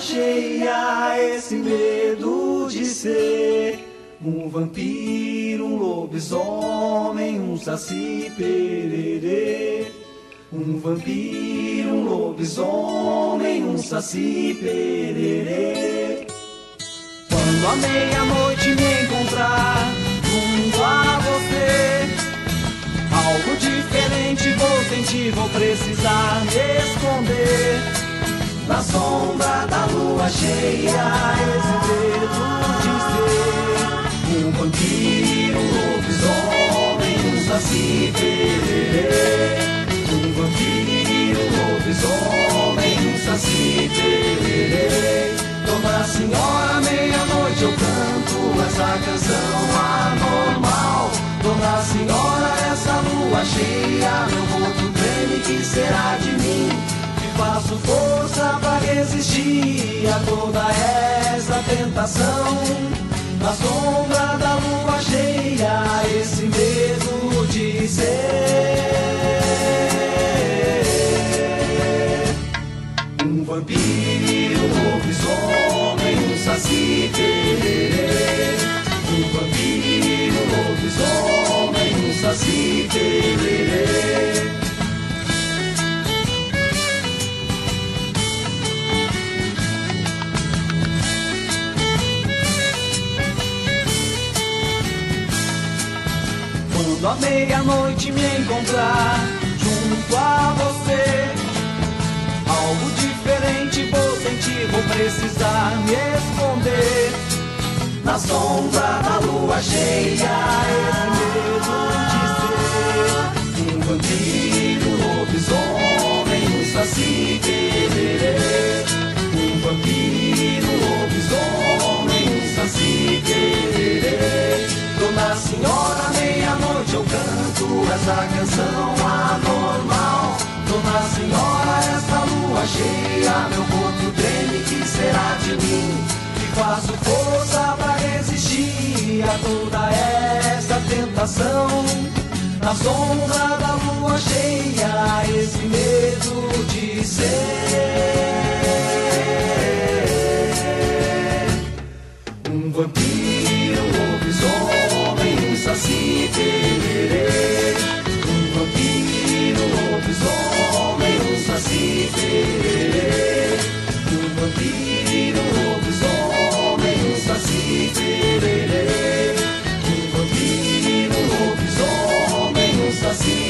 cheia, esse medo de ser um vampiro, um lobisomem, um saci pererê. Um vampiro, um lobisomem, um saci pererê. Quando a meia-noite me encontrar junto a você, algo diferente vou sentir, vou precisar me esconder. Na sombra da lua cheia, esse dedo de ser um vampiro, um lobisomem, um saci pererê. Um vampiro, um lobisomem, um saci pererê. Dona Senhora, meia-noite eu canto essa canção anormal. Dona Senhora, essa lua cheia, meu corpo treme, que será de mim? Faço força pra resistir a toda essa tentação. Na sombra da lua cheia, esse medo de ser um vampiro, um lobisomem, um saci pererê. Um vampiro, um lobisomem, um saci pererê. Quando a meia-noite me encontrar junto a você, algo diferente vou sentir, vou precisar me esconder. Na sombra da lua cheia, esse medo de ser um vampiro, um lobisomem, um saci pererê. Um vampiro, um lobisomem, um saci. Dona Senhora, meia-noite eu canto essa canção anormal. Dona Senhora, essa lua cheia, meu corpo treme, que será de mim? Que faço força pra resistir a toda essa tentação. Na sombra da lua cheia, esse medo de ser um vampiro, saci pererê. Um vampiro, um lobisomem, um saci pererê. Um vampiro, um lobisomem, um saci pererê. Um vampiro, um lobisomem, um saci.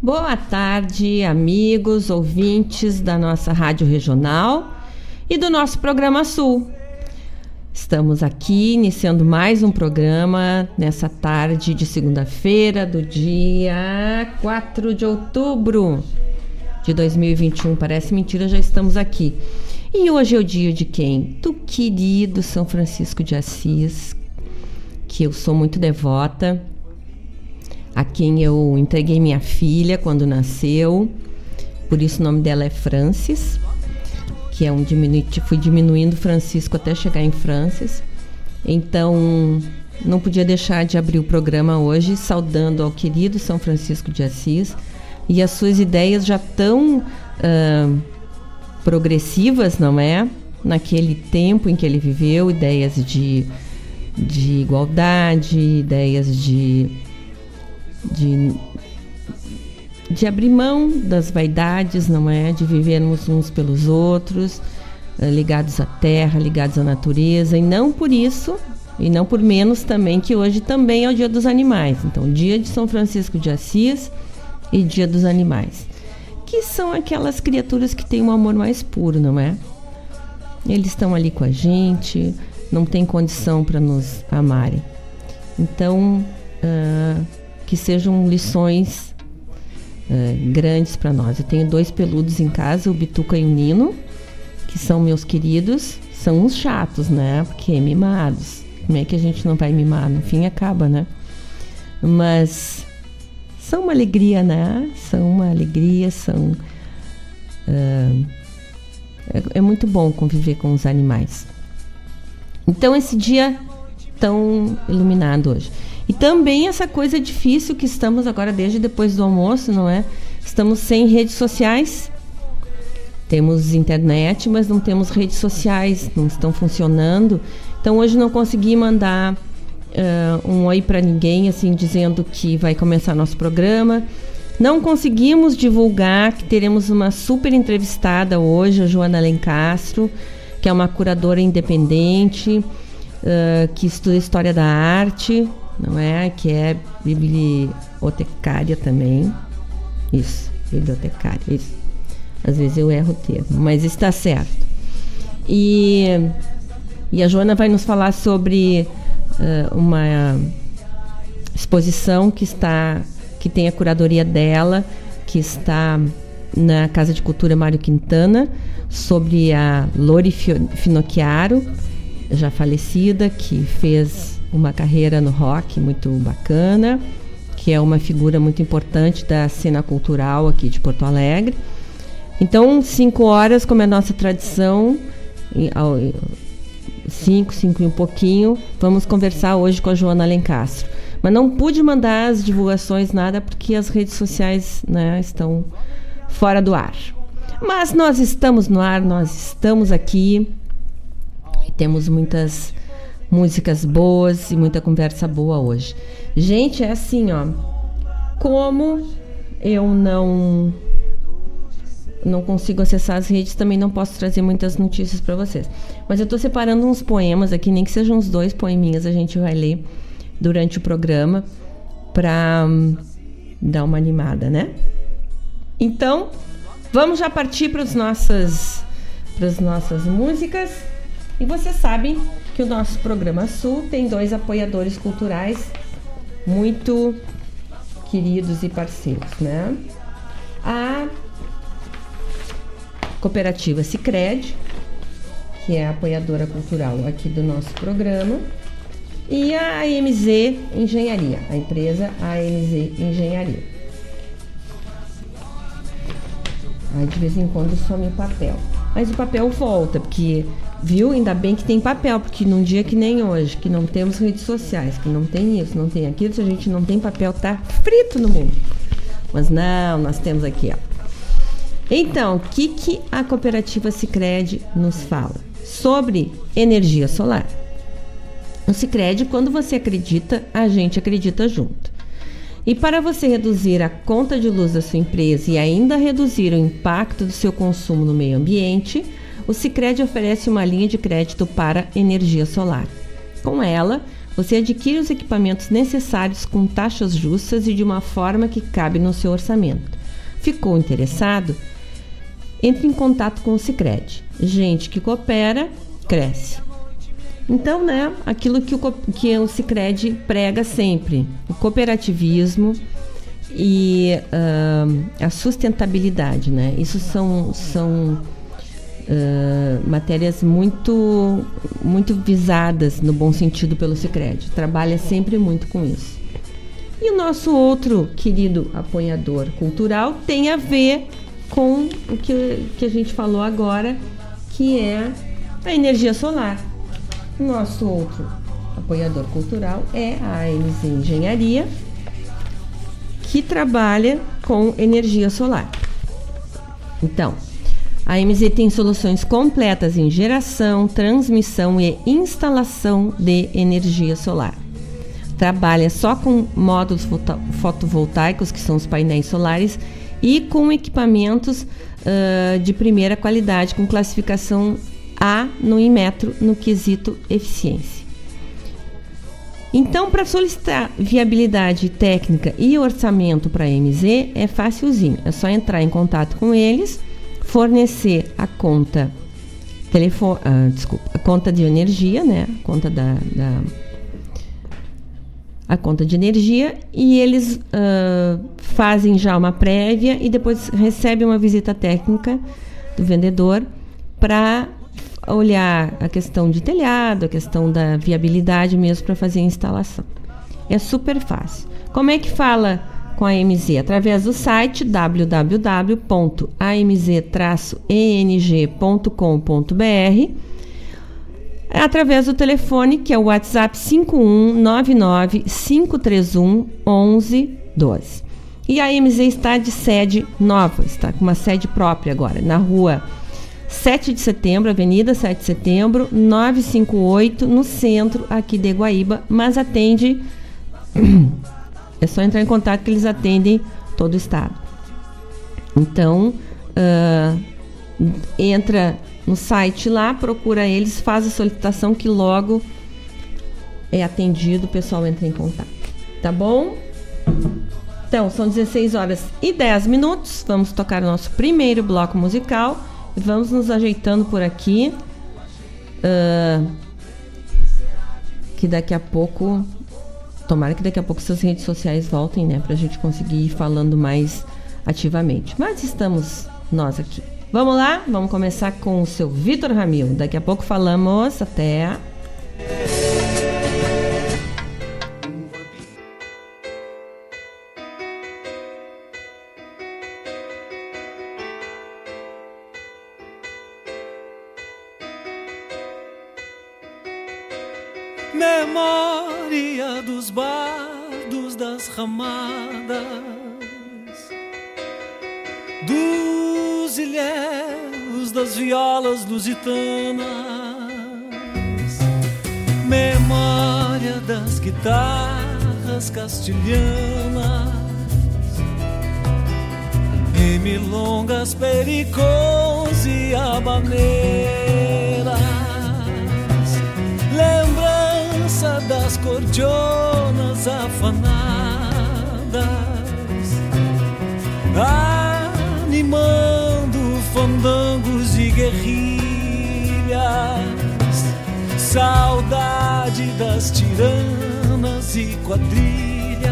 Boa tarde, amigos, ouvintes da nossa Rádio Regional e do nosso programa Sul. Estamos aqui iniciando mais um programa nessa tarde de segunda-feira, do dia 4 de outubro de 2021. Parece mentira, já estamos aqui. E hoje é o dia de quem? Do querido São Francisco de Assis, que eu sou muito devota, a quem eu entreguei minha filha quando nasceu. Por isso o nome dela é Francis que é um diminutivo, fui diminuindo Francisco até chegar em Francis. Então, não podia deixar de abrir o programa hoje saudando ao querido São Francisco de Assis e as suas ideias já tão uh, progressivas, não é? Naquele tempo em que ele viveu, ideias de, de igualdade, ideias de, de de abrir mão das vaidades, não é? De vivermos uns pelos outros, eh, ligados à terra, ligados à natureza, e não por isso, e não por menos também, que hoje também é o Dia dos Animais. Então, dia de São Francisco de Assis e Dia dos Animais, que são aquelas criaturas que têm um amor mais puro, não é? Eles estão ali com a gente, não tem condição para nos amarem. Então, uh, que sejam lições uh, grandes para nós. Eu tenho dois peludos em casa, o Bituca e o Nino, que são meus queridos. São uns chatos, né? Porque mimados. Como é que a gente não vai mimar? No fim acaba, né? Mas são uma alegria, né? São uma alegria, são. Uh, é, é muito bom conviver com os animais. Então, esse dia tão iluminado hoje. E também essa coisa difícil que estamos agora desde depois do almoço, não é? Estamos sem redes sociais. Temos internet, mas não temos redes sociais, não estão funcionando. Então hoje não consegui mandar uh, um oi para ninguém, assim, dizendo que vai começar nosso programa. Não conseguimos divulgar que teremos uma super entrevistada hoje, a Joana Lencastro, que é uma curadora independente, uh, que estuda história da arte, não é? Que é bibliotecária também. Isso, bibliotecária, isso. Às vezes eu erro o termo, mas está certo. E, e a Joana vai nos falar sobre uh, uma exposição que está que tem a curadoria dela, que está na Casa de Cultura Mário Quintana, sobre a Lori Finocchiaro, já falecida, que fez uma carreira no rock muito bacana, que é uma figura muito importante da cena cultural aqui de Porto Alegre. Então, cinco horas, como é nossa tradição, cinco, cinco e um pouquinho, vamos conversar hoje com a Joana Alencastro. Mas não pude mandar as divulgações, nada, porque as redes sociais né, estão fora do ar. Mas nós estamos no ar, nós estamos aqui temos muitas músicas boas e muita conversa boa hoje. Gente, é assim, ó. Como eu não não consigo acessar as redes, também não posso trazer muitas notícias para vocês. Mas eu estou separando uns poemas aqui, nem que sejam uns dois poeminhas, a gente vai ler durante o programa para um, dar uma animada, né? Então, vamos já partir para as nossas para as nossas músicas. E vocês sabem que o nosso programa Sul tem dois apoiadores culturais muito queridos e parceiros, né? A cooperativa Sicredi, que é a apoiadora cultural aqui do nosso programa, e a AMZ Engenharia, a empresa AMZ Engenharia. Aí de vez em quando some o papel. Mas o papel volta, porque, viu? Ainda bem que tem papel, porque num dia que nem hoje, que não temos redes sociais, que não tem isso, não tem aquilo, se a gente não tem papel, tá frito no mundo. Mas não, nós temos aqui, ó. Então, o que, que a cooperativa Sicredi nos fala? Sobre energia solar. No Sicredi, quando você acredita, a gente acredita junto. E para você reduzir a conta de luz da sua empresa e ainda reduzir o impacto do seu consumo no meio ambiente, o Sicredi oferece uma linha de crédito para energia solar. Com ela, você adquire os equipamentos necessários com taxas justas e de uma forma que cabe no seu orçamento. Ficou interessado? Entre em contato com o Sicredi. Gente que coopera, cresce. Então, né, aquilo que o, que o Cicred prega sempre, o cooperativismo e uh, a sustentabilidade, né? Isso são, são matérias muito, muito visadas no bom sentido pelo Cicred. Trabalha sempre muito com isso. E o nosso outro querido apoiador cultural tem a ver com o que, que a gente falou agora, que é a energia solar. Nosso outro apoiador cultural é a AMZ Engenharia, que trabalha com energia solar. Então, a AMZ tem soluções completas em geração, transmissão e instalação de energia solar. Trabalha só com módulos fotovoltaicos, que são os painéis solares, e com equipamentos uh, de primeira qualidade, com classificação a no Inmetro no quesito eficiência. Então, para solicitar viabilidade técnica e orçamento para a MZ é facilzinho. É só entrar em contato com eles, fornecer a conta telefone, ah, desculpa, a conta de energia, né? A conta da, da a conta de energia e eles uh, fazem já uma prévia e depois recebem uma visita técnica do vendedor para olhar a questão de telhado, a questão da viabilidade mesmo para fazer a instalação. É super fácil. Como é que fala com a AMZ? Através do site www.amz-eng.com.br através do telefone que é o WhatsApp 5199 531 1112. E a MZ está de sede nova, está com uma sede própria agora, na rua 7 de setembro, Avenida 7 de setembro, 958, no centro aqui de Guaíba, mas atende. É só entrar em contato que eles atendem todo o estado. Então, uh, entra no site lá, procura eles, faz a solicitação que logo é atendido, o pessoal entra em contato. Tá bom? Então, são 16 horas e 10 minutos. Vamos tocar o nosso primeiro bloco musical. Vamos nos ajeitando por aqui. Uh, que daqui a pouco. Tomara que daqui a pouco suas redes sociais voltem, né? Pra gente conseguir ir falando mais ativamente. Mas estamos nós aqui. Vamos lá? Vamos começar com o seu Vitor Ramil. Daqui a pouco falamos. Até. Bardos das ramadas, dos ilhéus das violas lusitanas, memória das guitarras castilhanas, e milongas, pericons e habaneiras lembrança das cordionas afanadas, animando fandangos e guerrilhas, saudade das tiranas e quadrilhas,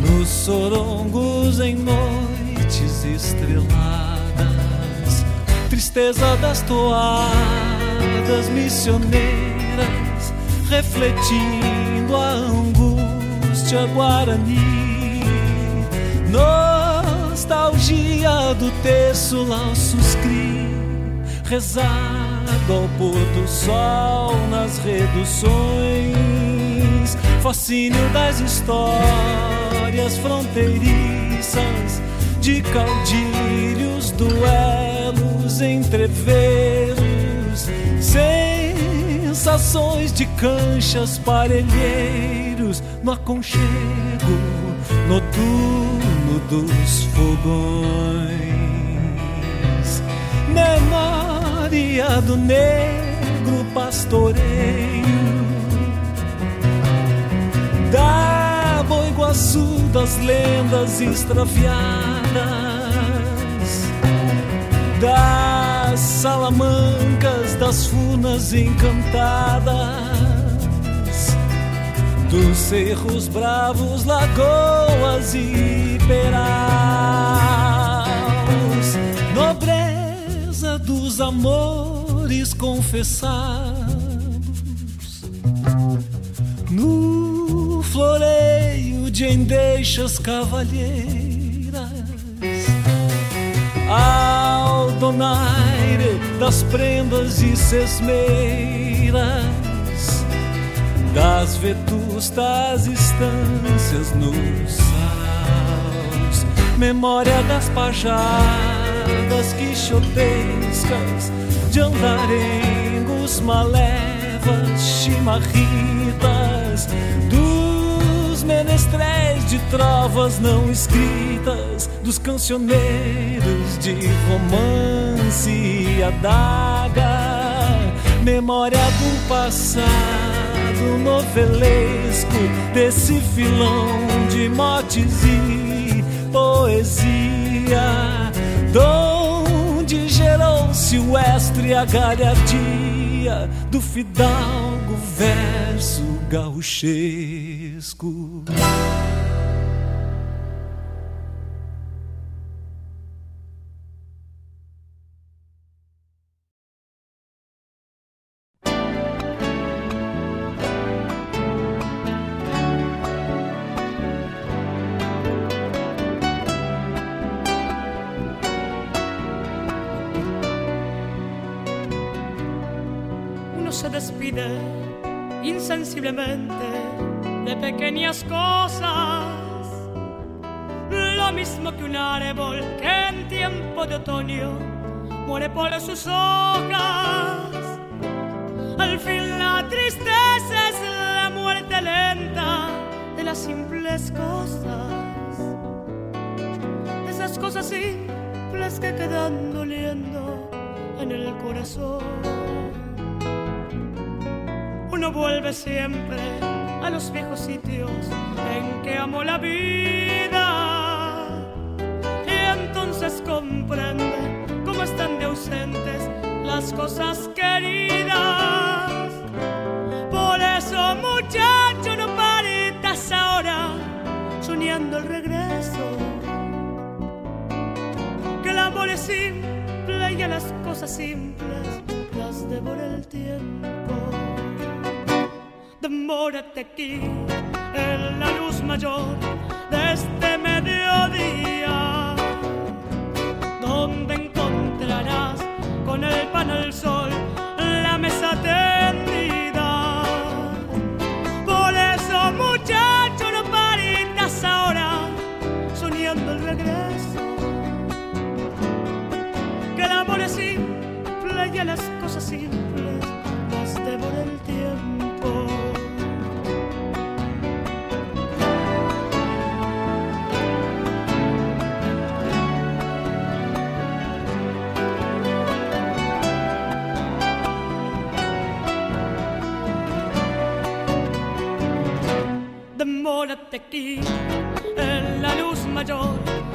nos sorongos em noites estreladas, tristeza das toalhas das missioneiras, refletindo a angústia guarani. Nostalgia do terço lá suscri, rezado ao pôr do sol nas reduções, fascínio das histórias fronteiriças de caudilhos, duelos, entreveros Sensações de canchas, parelheiros no aconchego noturno dos fogões. Memória do negro pastoreio da Boi Guaçu das lendas extraviadas das salamancas, das funas encantadas, dos cerros bravos, lagoas e peraus, nobreza dos amores confessados, no floreio de endeixas cavalheiras. Ao donaire das prendas e sesmeiras, das vetustas estâncias nos saraus, memória das pajadas quixotescas, de andarengos, malevas, chimarritas, dos menestréis de trovas não escritas, dos cancioneiros de romance e adaga, memória do passado novelesco, desse filão de motes e poesia, donde gerou-se o estre a galhardia do fidalgo verso gauchesco. y a las cosas simples las devora el tiempo. Demórate aquí en la luz mayor de este mediodía, donde encontrarás con el pan al sol detective en la luz mayor.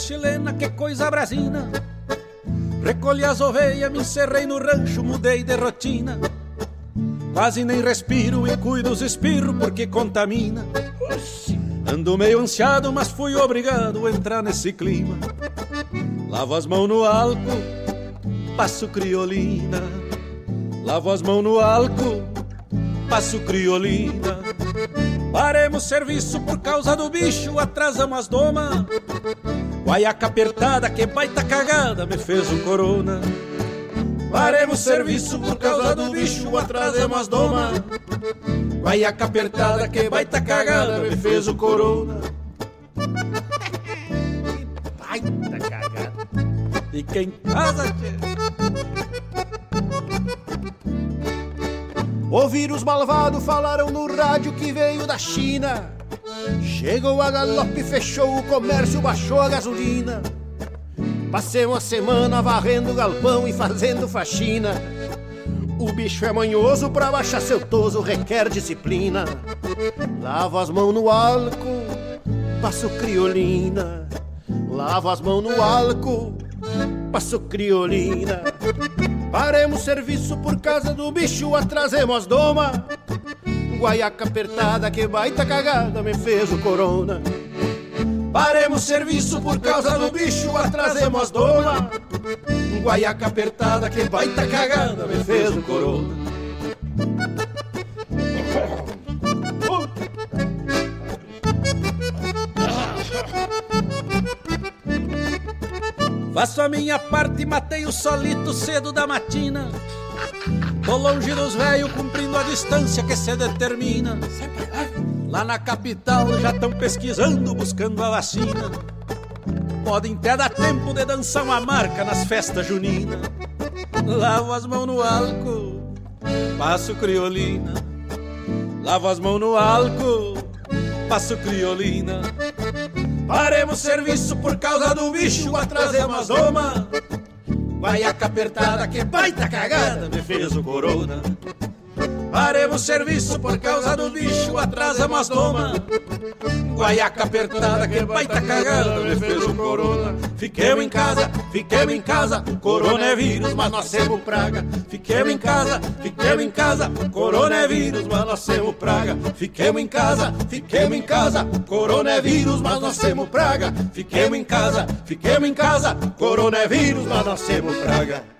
Chilena, que coisa brasina. Recolhi as ovelhas, me encerrei no rancho, mudei de rotina. Quase nem respiro e cuido os espirros porque contamina. Ando meio ansiado, mas fui obrigado a entrar nesse clima. Lavo as mãos no álcool, passo criolina. Lavo as mãos no álcool, passo criolina. Paremos serviço por causa do bicho, atrasamos as domas. Guaiaca apertada, que baita cagada, me fez um corona. Paremos serviço por causa do bicho, atrasemos as doma. Guaiaca apertada, que baita cagada, me fez o corona. baita cagada. Fica em casa, tchê. Ouvir os malvados falaram no rádio que veio da China Chegou a galope, fechou o comércio, baixou a gasolina. Passei uma semana varrendo galpão e fazendo faxina. O bicho é manhoso, pra baixar seu toso requer disciplina. Lavo as mãos no álcool, passo criolina. Lavo as mãos no álcool, passo criolina. Paremos serviço por causa do bicho, atrasemos as domas guaiaca apertada, que baita cagada me fez o corona. Paremos serviço por causa do bicho, atrasemos as domas. Guaiaca apertada, que baita cagada me fez o corona. Faço a minha parte e matei o solito cedo da matina. Tô longe dos velhos, cumprindo a distância que se determina. Lá na capital já estão pesquisando, buscando a vacina. Podem até dar tempo de dançar uma marca nas festas juninas. Lavo as mãos no álcool, passo criolina. Lavo as mãos no álcool, passo criolina. Paremos serviço por causa do bicho, atrasemos doma. Guaiaca apertada, que baita cagada, me fez o corona. Paremos serviço por causa do bicho, atrasamos doma. Guaiaca apertada, que baita cagada, me fez o corona. Fiquemos em casa, fiquemos em casa, corona é vírus, mas nós temos praga. Fiquemos em casa, fiquemos em casa, corona é vírus, mas nós temos praga. Fiquemos em casa, fiquemos em casa, corona é vírus, mas nós temos praga. Fiquemos em casa, fiquemos em casa, corona é vírus, mas nós temos praga.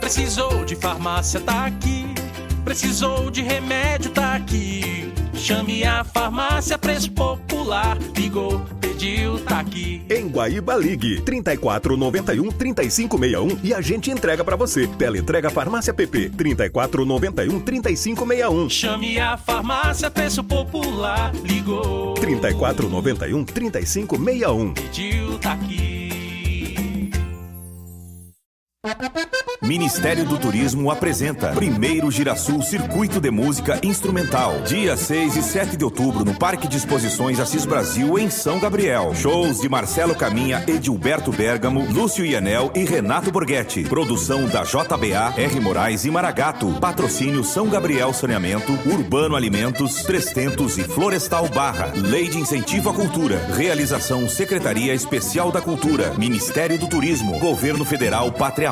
Precisou de farmácia, tá aqui. Precisou de remédio, tá aqui. Chame a farmácia Preço Popular. Ligou, pediu, tá aqui. Em Guaíba Ligue 34 91 3561 e a gente entrega pra você. Teleentrega Farmácia PP 34 91 3561. Chame a farmácia Preço Popular. Ligou, 34 91 3561. pediu, tá aqui. Ministério do Turismo apresenta Primeiro Girasul Circuito de Música Instrumental. Dia 6 e 7 de outubro no Parque de Exposições Assis Brasil, em São Gabriel. Shows de Marcelo Caminha, Edilberto Bergamo, Lúcio Ianel e Renato Borghetti. Produção da JBA, R. Moraes e Maragato. Patrocínio São Gabriel Saneamento, Urbano Alimentos, Trestentos e Florestal Barra. Lei de Incentivo à Cultura. Realização Secretaria Especial da Cultura. Ministério do Turismo. Governo Federal Pátria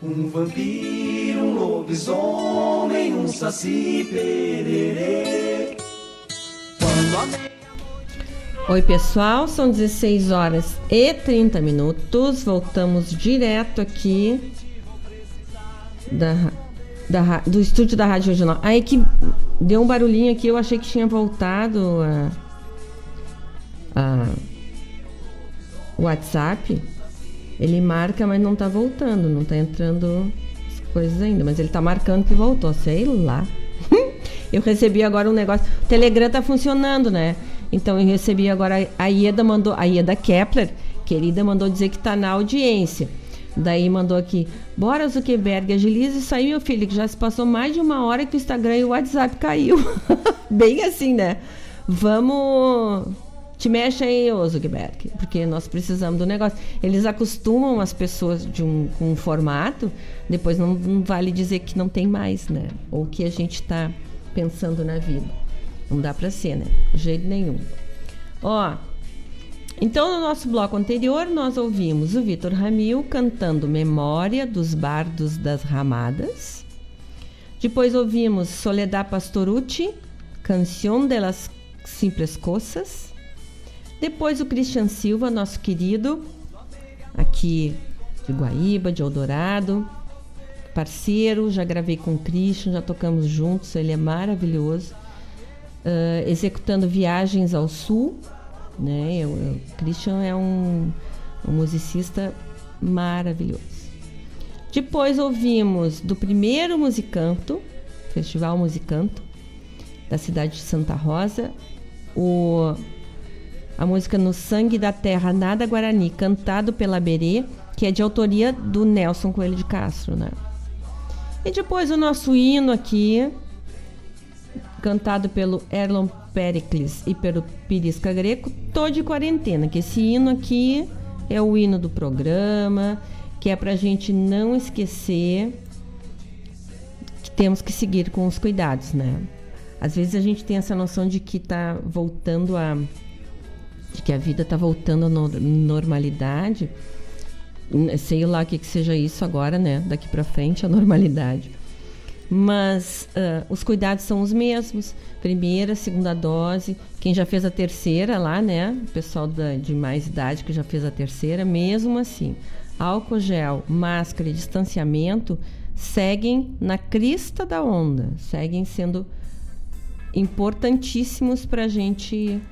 Um vampiro, um lobisomem, um saci pererê. Oi, pessoal, são 16 horas e 30 minutos. Voltamos direto aqui da, da do estúdio da Rádio Regional. Aí que deu um barulhinho aqui, eu achei que tinha voltado a, a WhatsApp. Ele marca, mas não tá voltando, não tá entrando as coisas ainda, mas ele tá marcando que voltou, sei lá. eu recebi agora um negócio. O Telegram tá funcionando, né? Então eu recebi agora. A Ieda mandou. A Ieda Kepler, querida, mandou dizer que tá na audiência. Daí mandou aqui. Bora, Zuckerberg, agilize isso aí, meu filho, que já se passou mais de uma hora que o Instagram e o WhatsApp caiu. Bem assim, né? Vamos. Te mexe aí, ô Zuckerberg, porque nós precisamos do negócio. Eles acostumam as pessoas de um, com um formato, depois não, não vale dizer que não tem mais, né? Ou que a gente está pensando na vida. Não dá para ser, né? De jeito nenhum. Ó, Então, no nosso bloco anterior, nós ouvimos o Vitor Ramil cantando Memória dos Bardos das Ramadas. Depois ouvimos Soledad Pastorucci, Canción de las Simples Coças. Depois o Christian Silva, nosso querido, aqui de Guaíba, de Eldorado, parceiro, já gravei com o Christian, já tocamos juntos, ele é maravilhoso. Uh, executando viagens ao sul, né? O Christian é um, um musicista maravilhoso. Depois ouvimos do primeiro Musicanto, Festival Musicanto, da cidade de Santa Rosa, o, a música No Sangue da Terra Nada Guarani, cantado pela Berê, que é de autoria do Nelson Coelho de Castro, né? E depois o nosso hino aqui, cantado pelo Erlon Pericles e pelo Pirisca Greco, tô de quarentena, que esse hino aqui é o hino do programa, que é pra gente não esquecer que temos que seguir com os cuidados, né? Às vezes a gente tem essa noção de que tá voltando a de que a vida tá voltando à normalidade. Sei lá o que, que seja isso agora, né? Daqui para frente, a normalidade mas uh, os cuidados são os mesmos. Primeira, segunda dose. Quem já fez a terceira lá, né? O pessoal da, de mais idade que já fez a terceira, mesmo assim, álcool gel, máscara e distanciamento seguem na crista da onda, seguem sendo importantíssimos para a gente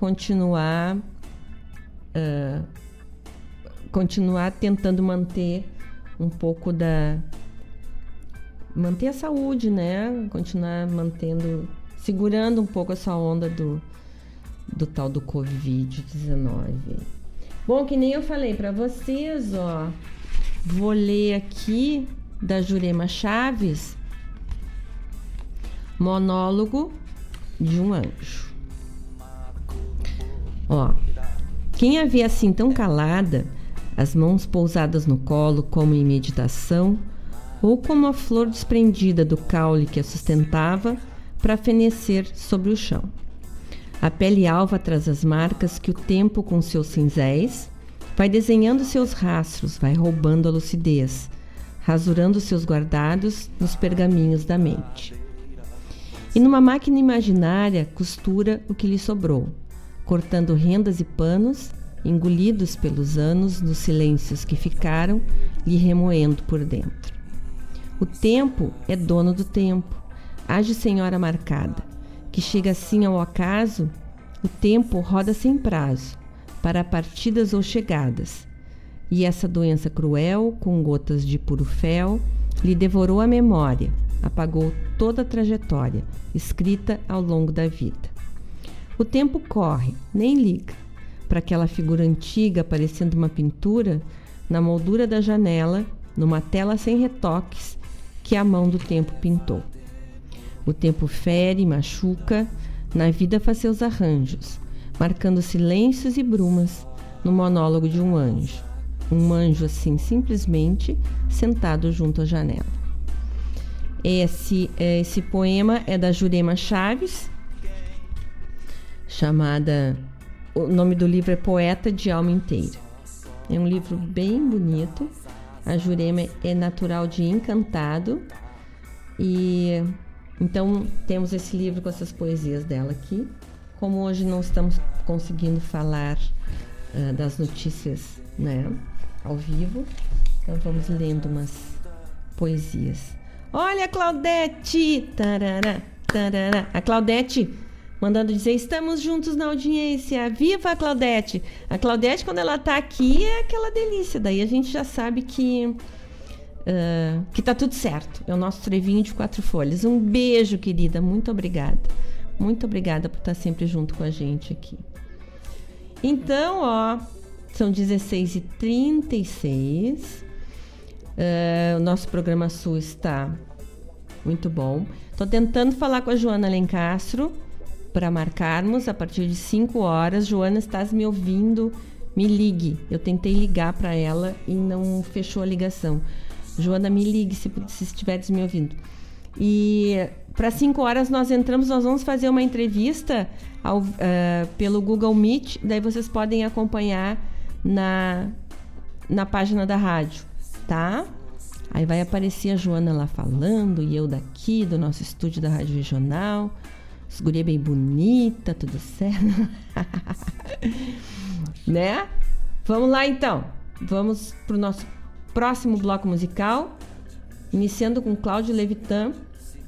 continuar uh, continuar tentando manter um pouco da manter a saúde, né? Continuar mantendo, segurando um pouco essa onda do, do tal do Covid-19. Bom, que nem eu falei para vocês, ó. Vou ler aqui da Jurema Chaves, monólogo de um anjo. Ó, quem a vê assim tão calada, as mãos pousadas no colo como em meditação, ou como a flor desprendida do caule que a sustentava para fenecer sobre o chão. A pele alva traz as marcas que o tempo, com seus cinzéis, vai desenhando seus rastros, vai roubando a lucidez, rasurando seus guardados nos pergaminhos da mente. E numa máquina imaginária costura o que lhe sobrou, cortando rendas e panos, engolidos pelos anos nos silêncios que ficaram lhe remoendo por dentro. O tempo é dono do tempo. Age senhora marcada, que chega assim ao acaso, o tempo roda sem prazo, para partidas ou chegadas. E essa doença cruel, com gotas de puro fel, lhe devorou a memória, apagou toda a trajetória, escrita ao longo da vida. O tempo corre, nem liga, para aquela figura antiga parecendo uma pintura, na moldura da janela, numa tela sem retoques, que a mão do tempo pintou. O tempo fere, machuca, na vida faz seus arranjos, marcando silêncios e brumas no monólogo de um anjo. Um anjo assim, simplesmente sentado junto à janela. Esse, esse poema é da Jurema Chaves, chamada. O nome do livro é Poeta de Alma Inteira. É um livro bem bonito a Jurema é natural de Encantado. E então temos esse livro com essas poesias dela aqui. Como hoje não estamos conseguindo falar uh, das notícias, né, ao vivo, então vamos lendo umas poesias. Olha, Claudete! Tarará, tarará. A Claudete mandando dizer: estamos juntos na audiência. Viva a Claudete! A Claudete, quando ela está aqui, é aquela delícia. Daí a gente já sabe que. Uh, que tá tudo certo. É o nosso trevinho de quatro folhas. Um beijo, querida. Muito obrigada. Muito obrigada por estar sempre junto com a gente aqui. Então, ó, são 16h36. Uh, o nosso programa Sul está muito bom. Estou tentando falar com a Joana Lencastro para marcarmos a partir de 5 horas. Joana, estás me ouvindo? Me ligue. Eu tentei ligar para ela e não fechou a ligação. Joana, me ligue se, se estiveres me ouvindo. E para 5 horas nós entramos, nós vamos fazer uma entrevista ao, uh, pelo Google Meet, daí vocês podem acompanhar na, na página da rádio, tá? Aí vai aparecer a Joana lá falando e eu daqui do nosso estúdio da Rádio Regional. As guria bem bonita, tudo certo. né? Vamos lá então. Vamos pro nosso próximo bloco musical, iniciando com Cláudio Levitan,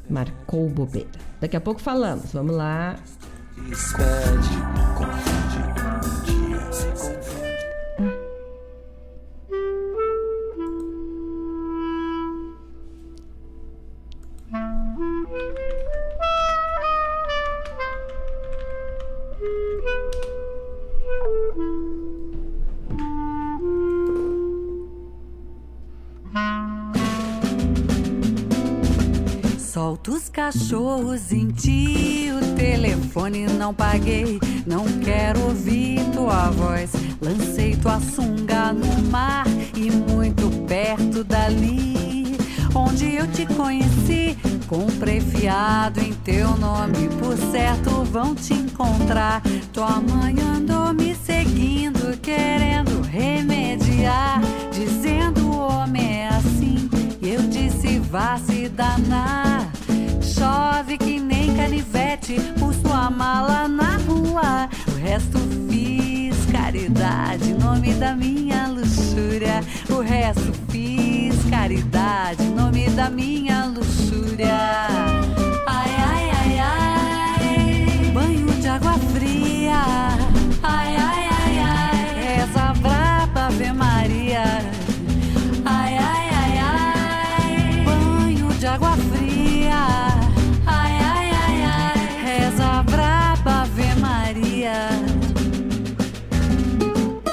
Marcou Bobeira. Daqui a pouco falamos. Vamos lá. Expede, Solta os cachorros em ti, o telefone não paguei. Não quero ouvir tua voz. Lancei tua sunga no mar e muito perto dali. Onde eu te conheci, comprei fiado em teu nome. Por certo vão te encontrar. Tua mãe andou me seguindo, querendo remediar. Dizendo o homem é assim. Eu disse, vá se danar. Chove que nem canivete, por sua mala na rua. O resto fiz caridade, nome da minha luxúria. O resto fiz caridade, nome da minha luxúria. Ai, ai, ai, ai, banho de água fria. Ai, ai,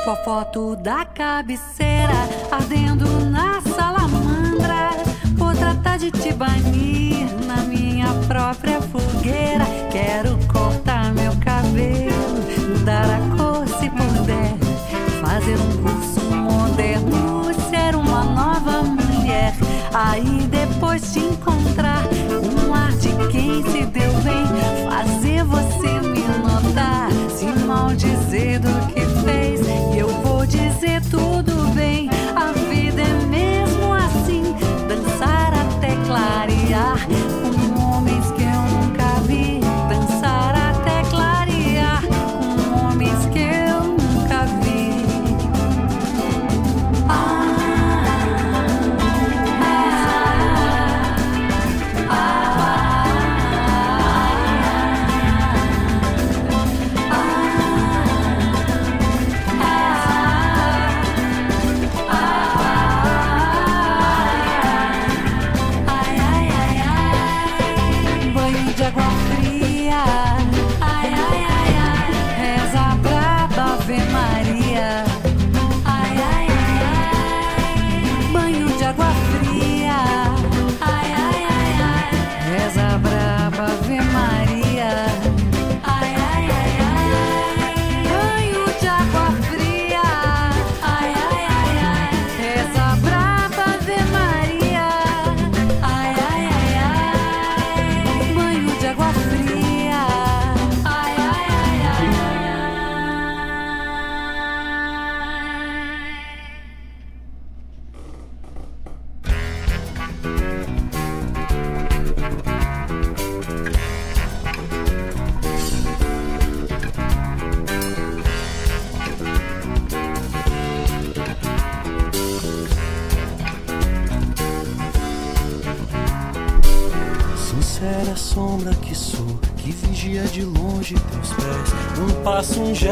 Tua foto da cabeceira ardendo na salamandra. Vou tratar de te banir na minha própria fogueira. Quero cortar meu cabelo, mudar a cor se puder. Fazer um curso moderno, ser uma nova mulher. Aí depois te encontrar, um ar de quem se deu bem. Fazer você me notar, se mal dizer do que fez.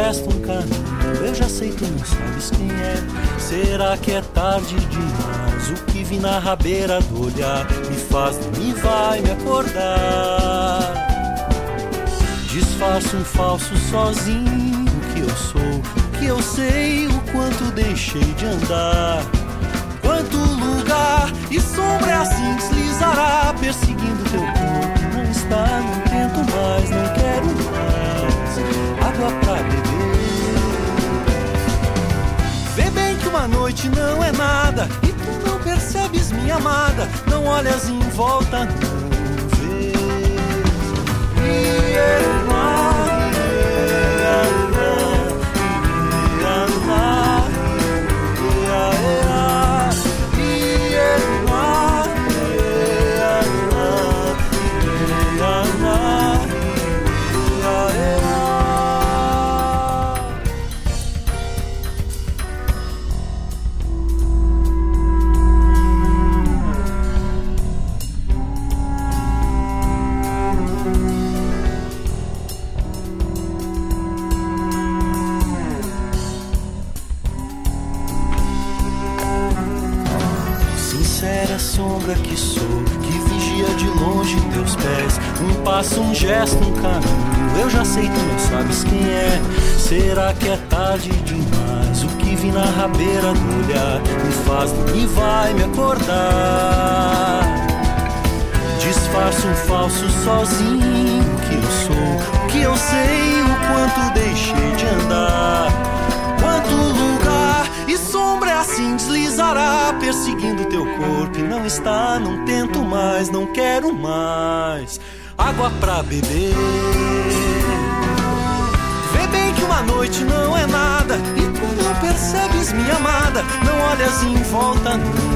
Passo, um caminho. Eu já sei, tu não sabes quem é. Será que é tarde demais? O que vi na rabeira do olhar me faz dormir, vai me acordar. Disfarço um falso sozinho que eu sou, que eu sei o quanto deixei de andar. Quanto lugar e sombra assim deslizará, perseguindo teu corpo. Não está, não tento mais, não quero mais água pra beber. uma noite não é nada e tu não percebes, minha amada. Não olhas em volta, não vês. E eu... pra beber. Vê bem que uma noite não é nada, e tu não percebes, minha amada. Não olhas em volta, não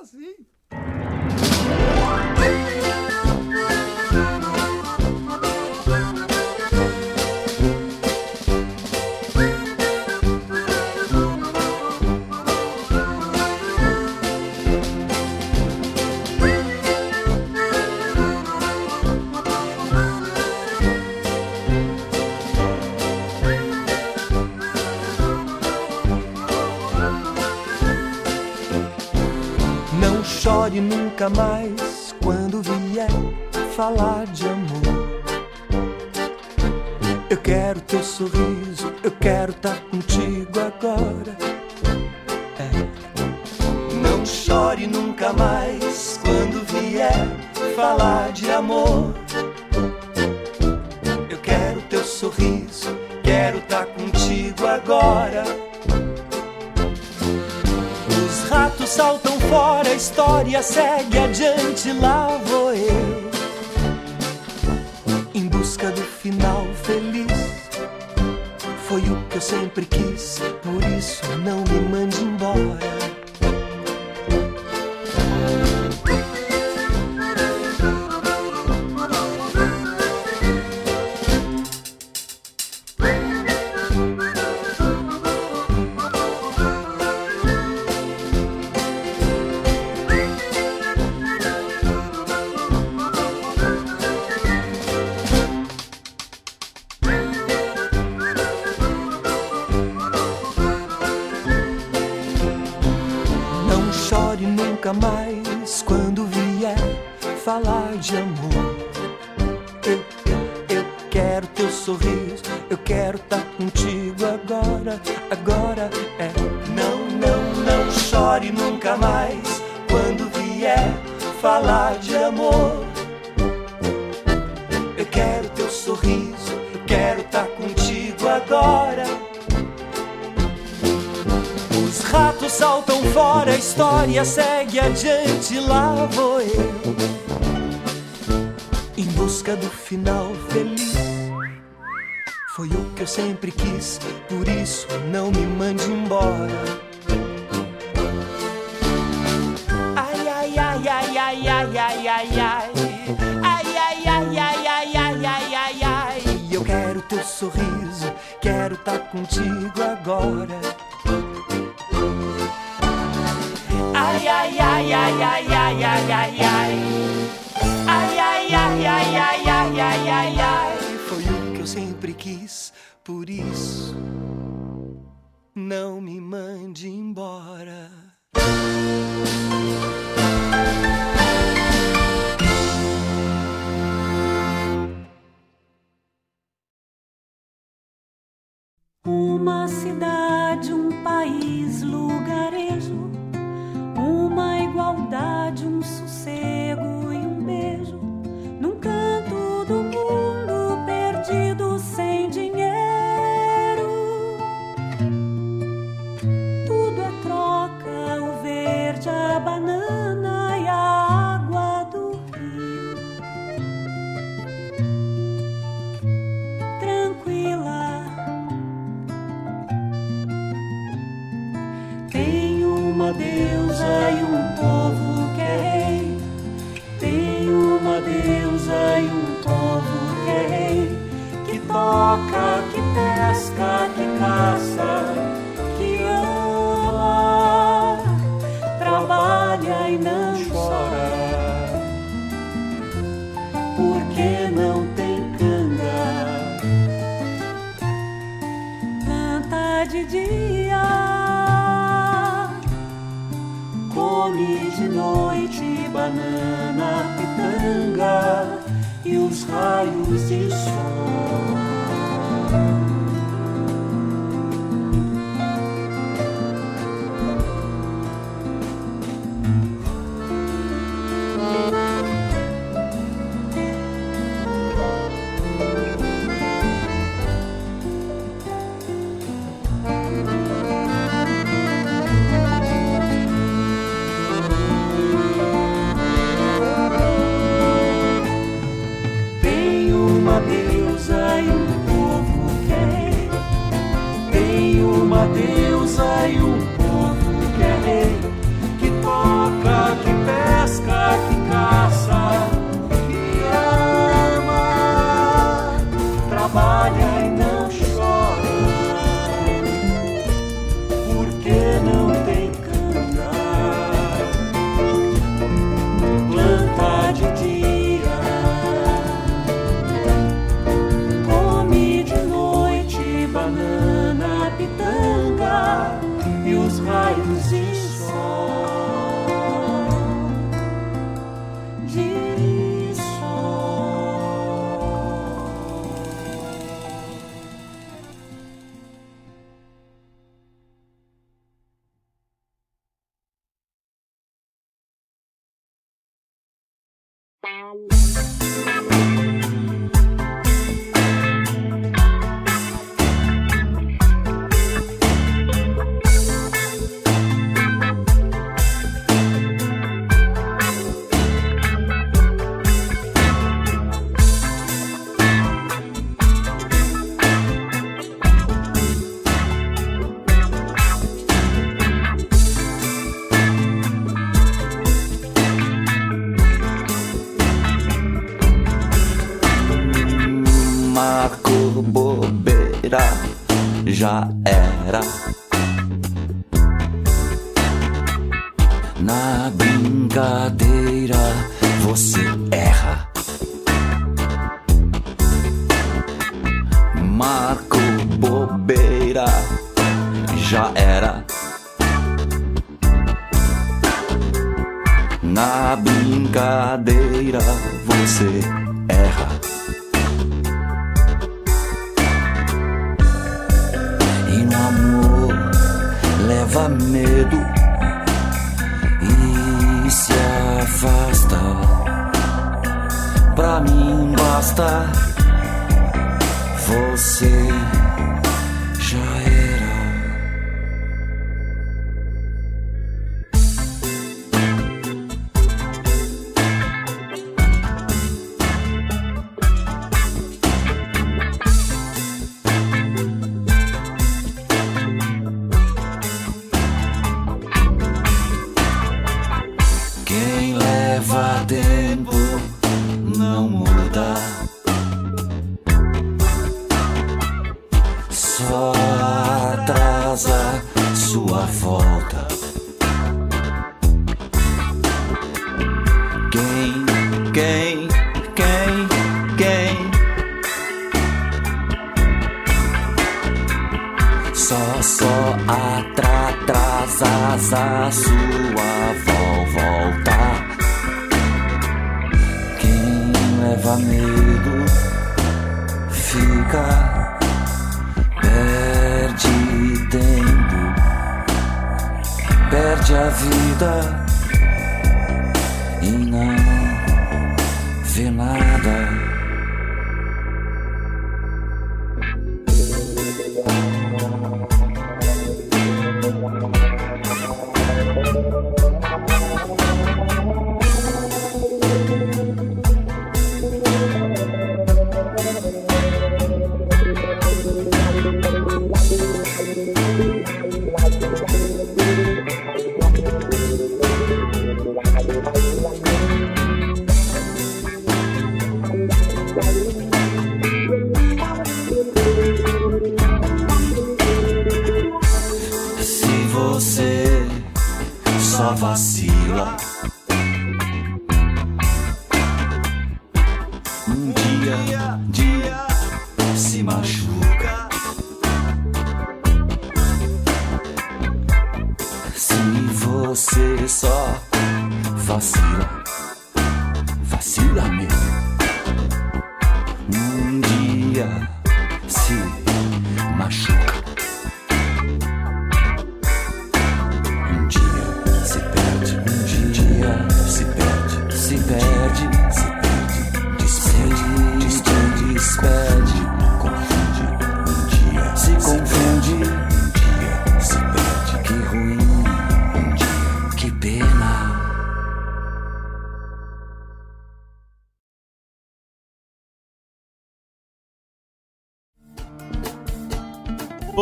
assim.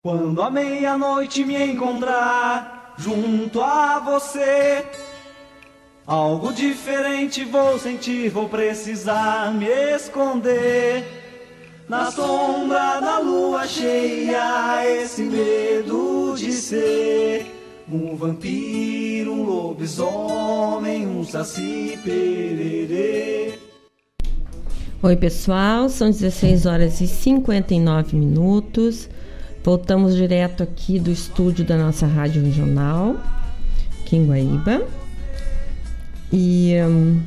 Quando à meia-noite me encontrar junto a você, algo diferente vou sentir, vou precisar me esconder. Na sombra da lua cheia, esse medo de ser um vampiro, um lobisomem, um saci pererê. Oi, pessoal, são 16 horas e 59 minutos. Voltamos direto aqui do estúdio da nossa rádio regional, aqui em Guaíba. E hum,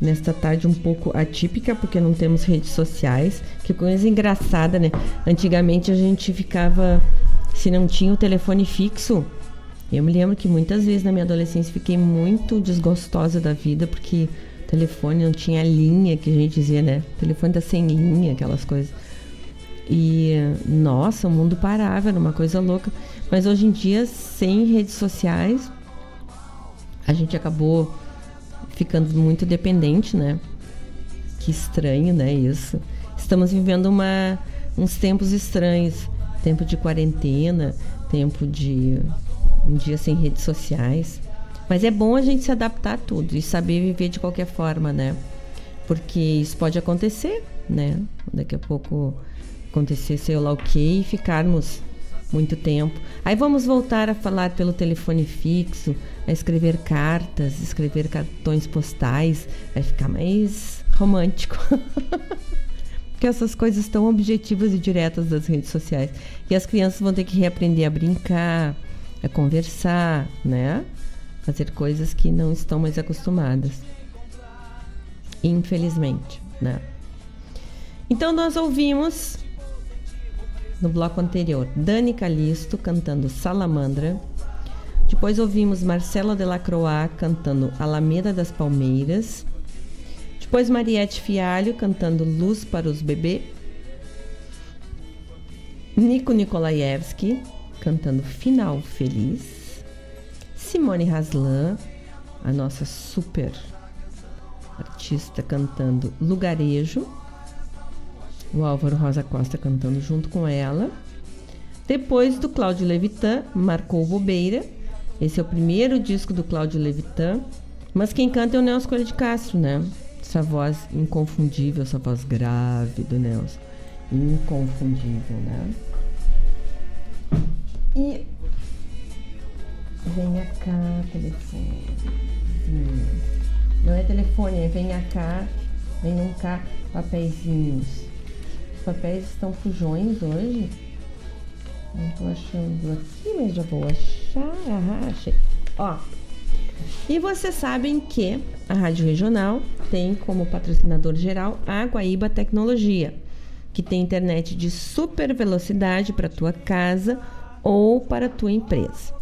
nesta tarde um pouco atípica, porque não temos redes sociais. Que coisa engraçada, né? Antigamente a gente ficava. Se não tinha o telefone fixo, eu me lembro que muitas vezes na minha adolescência fiquei muito desgostosa da vida, porque o telefone não tinha linha, que a gente dizia, né? O telefone tá sem linha, aquelas coisas. E nossa, o mundo parava, era uma coisa louca. Mas hoje em dia, sem redes sociais, a gente acabou ficando muito dependente, né? Que estranho, né? Isso. Estamos vivendo uma, uns tempos estranhos tempo de quarentena, tempo de um dia sem redes sociais. Mas é bom a gente se adaptar a tudo e saber viver de qualquer forma, né? Porque isso pode acontecer, né? Daqui a pouco acontecer sei lá o que e ficarmos muito tempo. Aí vamos voltar a falar pelo telefone fixo, a escrever cartas, escrever cartões postais, vai ficar mais romântico. Porque essas coisas tão objetivas e diretas das redes sociais. E as crianças vão ter que reaprender a brincar, a conversar, né? Fazer coisas que não estão mais acostumadas. Infelizmente, né? Então nós ouvimos no bloco anterior Dani Calisto cantando Salamandra. Depois ouvimos Marcela Delacroix cantando Alameda das Palmeiras. Depois Mariette Fialho cantando Luz para os Bebê. Nico Nikolaevski cantando Final Feliz. Simone Haslan, a nossa super artista cantando Lugarejo o Álvaro Rosa Costa cantando junto com ela. Depois do Cláudio Levitan, Marcou Bobeira. Esse é o primeiro disco do Cláudio Levitan. Mas quem canta é o Nelson Coelho de Castro, né? Essa voz inconfundível, essa voz grave do Nelson. Inconfundível, né? E. Venha cá, telefone. Não é telefone, é venha cá, venham cá, papeizinhos papéis estão fujões hoje. Não tô achando aqui, mas já vou achar. Ah, achei. Ó. E vocês sabem que a Rádio Regional tem como patrocinador geral a Guaíba Tecnologia, que tem internet de super velocidade para tua casa ou para tua empresa.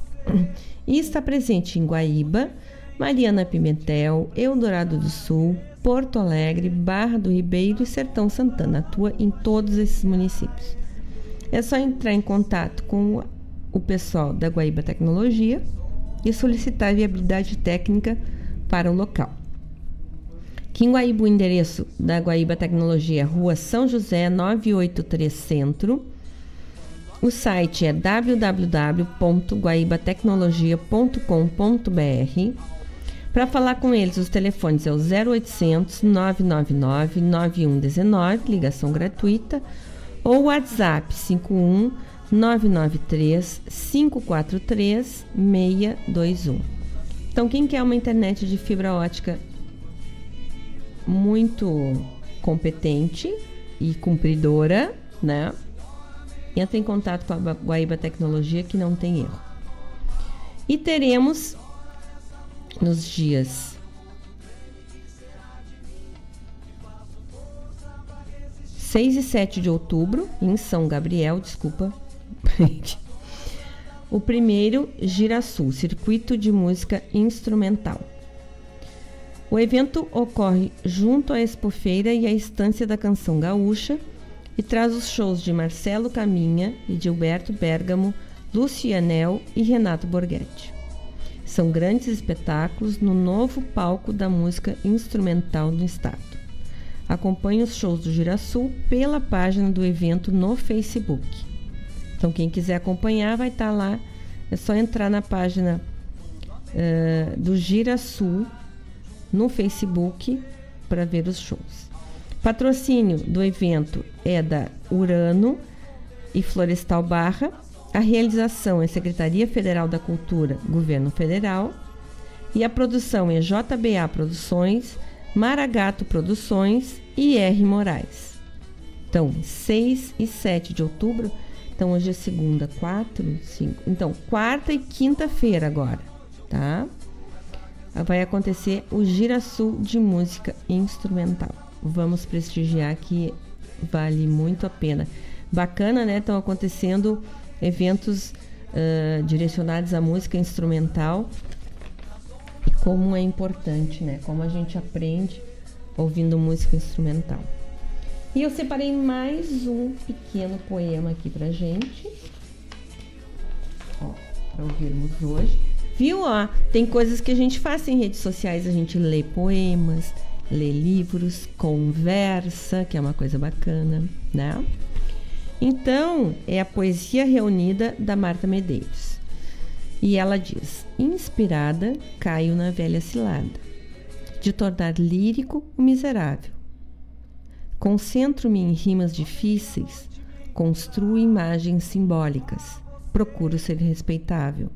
E está presente em Guaíba, Mariana Pimentel, Eldorado do Sul, Porto Alegre, Barra do Ribeiro e Sertão Santana. Atua em todos esses municípios. É só entrar em contato com o pessoal da Guaíba Tecnologia e solicitar viabilidade técnica para o local. Aqui em Guaíba, o endereço da Guaíba Tecnologia Rua São José 983 Centro. O site é www.guaibatecnologia.com.br. Para falar com eles, os telefones é o 0800 999 9119, ligação gratuita, ou o WhatsApp 51 993 543 621. Então, quem quer uma internet de fibra ótica muito competente e cumpridora, né? Entra em contato com a Guaíba Tecnologia que não tem erro. E teremos nos dias 6 e 7 de outubro, em São Gabriel, desculpa. o primeiro Girasul, Circuito de Música Instrumental. O evento ocorre junto à Expofeira e à Estância da Canção Gaúcha e traz os shows de Marcelo Caminha e Gilberto Bergamo, Lucianel e Renato Borghetti. São grandes espetáculos no novo palco da música instrumental do estado. Acompanhe os shows do Girasul pela página do evento no Facebook. Então, quem quiser acompanhar vai estar lá. É só entrar na página uh, do Girasul no Facebook para ver os shows. Patrocínio do evento é da Urano e Florestal Barra. A realização é Secretaria Federal da Cultura, Governo Federal. E a produção é JBA Produções, Maragato Produções e R. Moraes. Então, 6 e 7 de outubro. Então, hoje é segunda, 4, 5. Então, quarta e quinta-feira agora, tá? Vai acontecer o Girasul de Música Instrumental. Vamos prestigiar que vale muito a pena. Bacana, né? Estão acontecendo eventos uh, direcionados à música instrumental e como é importante, né? Como a gente aprende ouvindo música instrumental. E eu separei mais um pequeno poema aqui pra gente. Ó, pra ouvirmos hoje. Viu? Ó, tem coisas que a gente faz em redes sociais, a gente lê poemas, lê livros, conversa, que é uma coisa bacana, né? Então, é a poesia reunida da Marta Medeiros. E ela diz: Inspirada, caio na velha cilada de tornar lírico o miserável. Concentro-me em rimas difíceis, construo imagens simbólicas, procuro ser respeitável.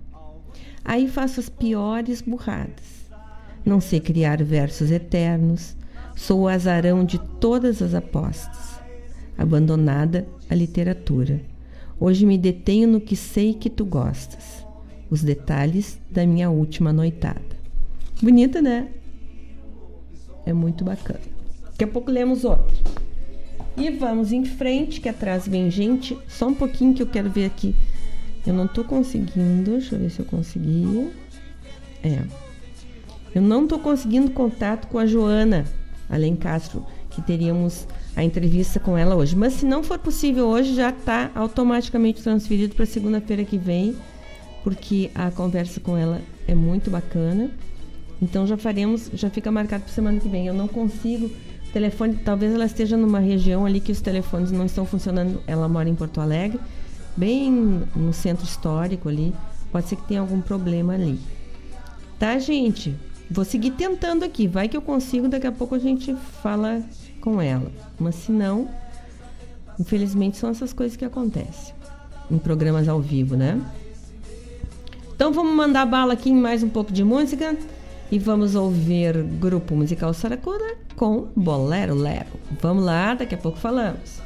Aí faço as piores burradas. Não sei criar versos eternos, sou o azarão de todas as apostas. Abandonada a literatura. Hoje me detenho no que sei que tu gostas. Os detalhes da minha última noitada. Bonita, né? É muito bacana. Daqui a pouco lemos outro. E vamos em frente, que atrás vem gente. Só um pouquinho que eu quero ver aqui. Eu não tô conseguindo. Deixa eu ver se eu consegui. É. Eu não tô conseguindo contato com a Joana Alencastro, que teríamos a entrevista com ela hoje. Mas se não for possível hoje, já está automaticamente transferido para segunda-feira que vem, porque a conversa com ela é muito bacana. Então já faremos, já fica marcado para semana que vem. Eu não consigo telefone, talvez ela esteja numa região ali que os telefones não estão funcionando. Ela mora em Porto Alegre, bem no centro histórico ali. Pode ser que tenha algum problema ali. Tá, gente? Vou seguir tentando aqui. Vai que eu consigo, daqui a pouco a gente fala com ela. Mas se não, infelizmente são essas coisas que acontecem em programas ao vivo, né? Então vamos mandar bala aqui em mais um pouco de música. E vamos ouvir grupo musical Saracura com Bolero Lero. Vamos lá, daqui a pouco falamos.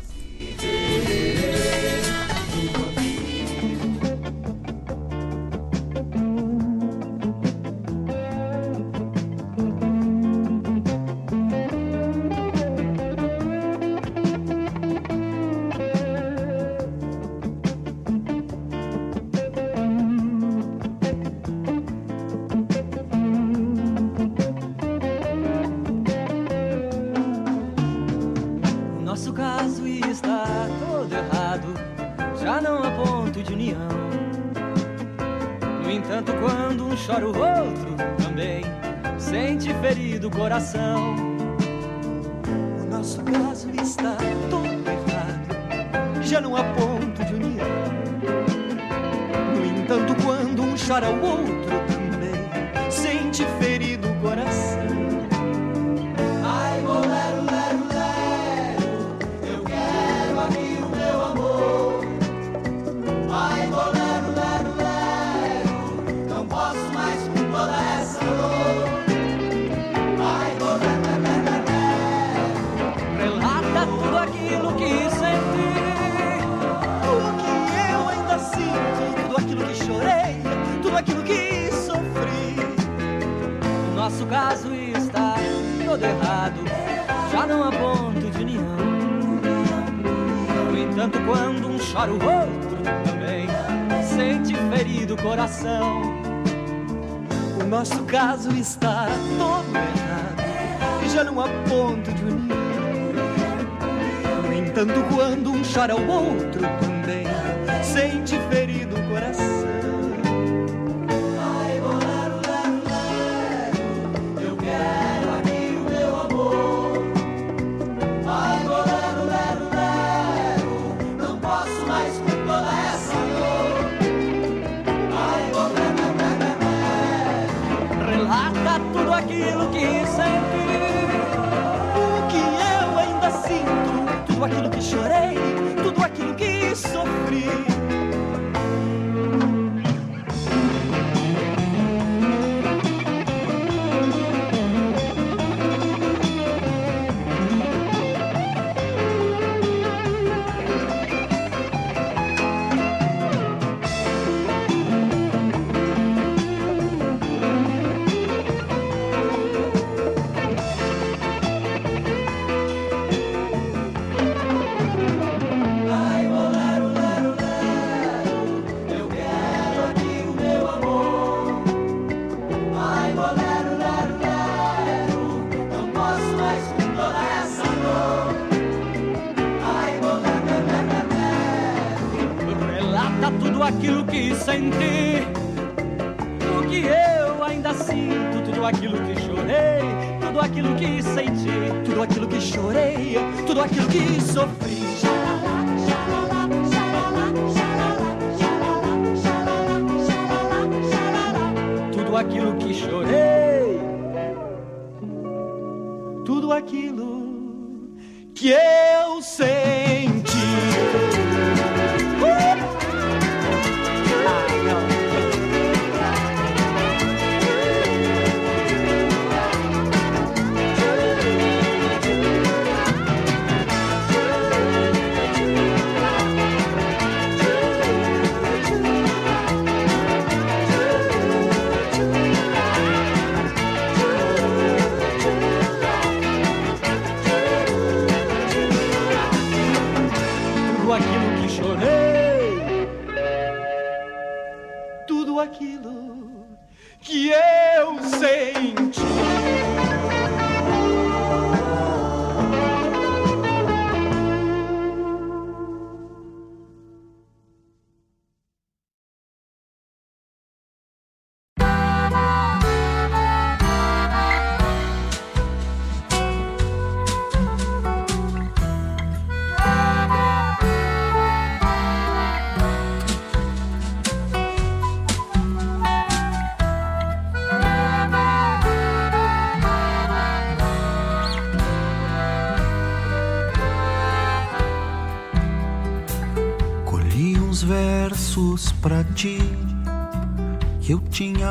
que eu sei.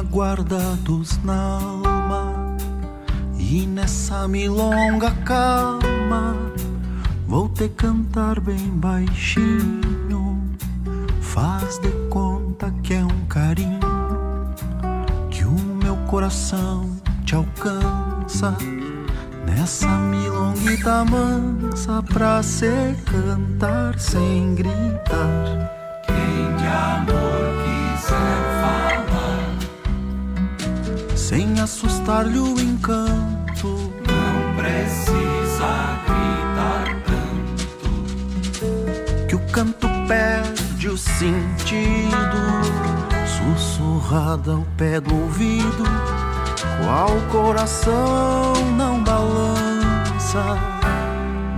guardados na alma e nessa milonga calma vou te cantar bem baixinho. Faz de conta que é um carinho que o meu coração te alcança nessa milonga mansa pra se cantar sem gritar. Quem de amor quiser assustar-lhe o encanto. Não precisa gritar tanto que o canto perde o sentido. Sussurrada ao pé do ouvido, qual coração não balança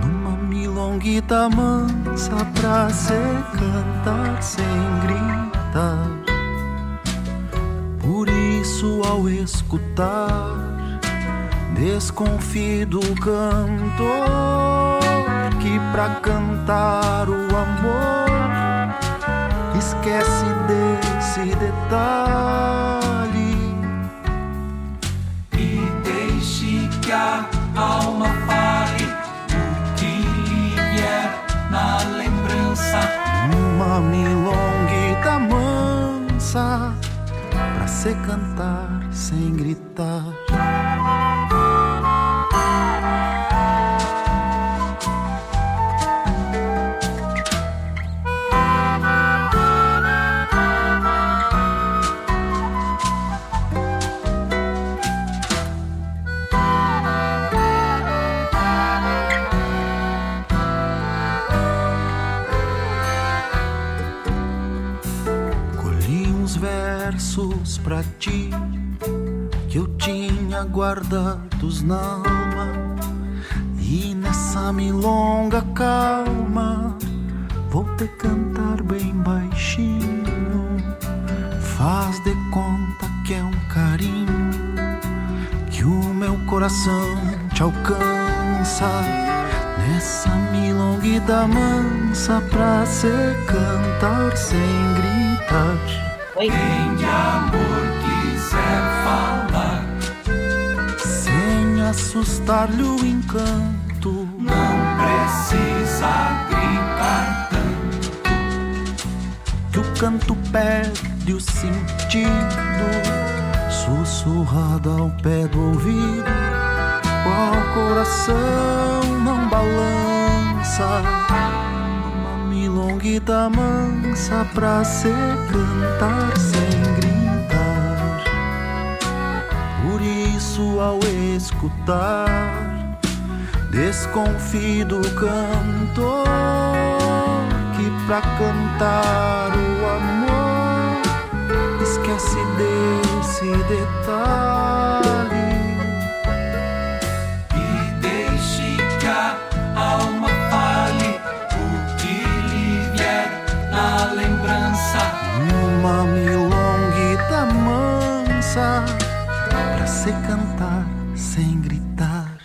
numa milonguita mansa pra se cantar sem gritar. Isso, ao escutar, desconfido o cantor que pra cantar o amor esquece desse detalhe. E deixe que a se cantar sem gritar. Guardados na alma e nessa milonga calma vou te cantar bem baixinho. Faz de conta que é um carinho que o meu coração te alcança nessa milonguida mansa pra se cantar sem gritar. Quem de amor assustar-lhe o encanto. não precisa gritar tanto. que o canto perde o sentido, sussurrado ao pé do ouvido, qual coração não balança, uma milonguita mansa pra se cantar sem isso, ao escutar, desconfido o cantor que pra cantar o amor esquece desse detalhe. E deixe que a alma fale o que lhe vier na lembrança. Uma milonguita mansa se cantar sem gritar.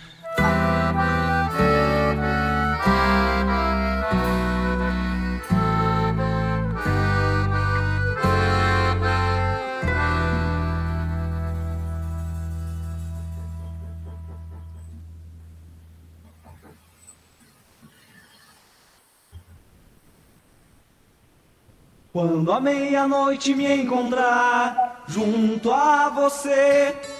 Quando a meia-noite me encontrar junto a você,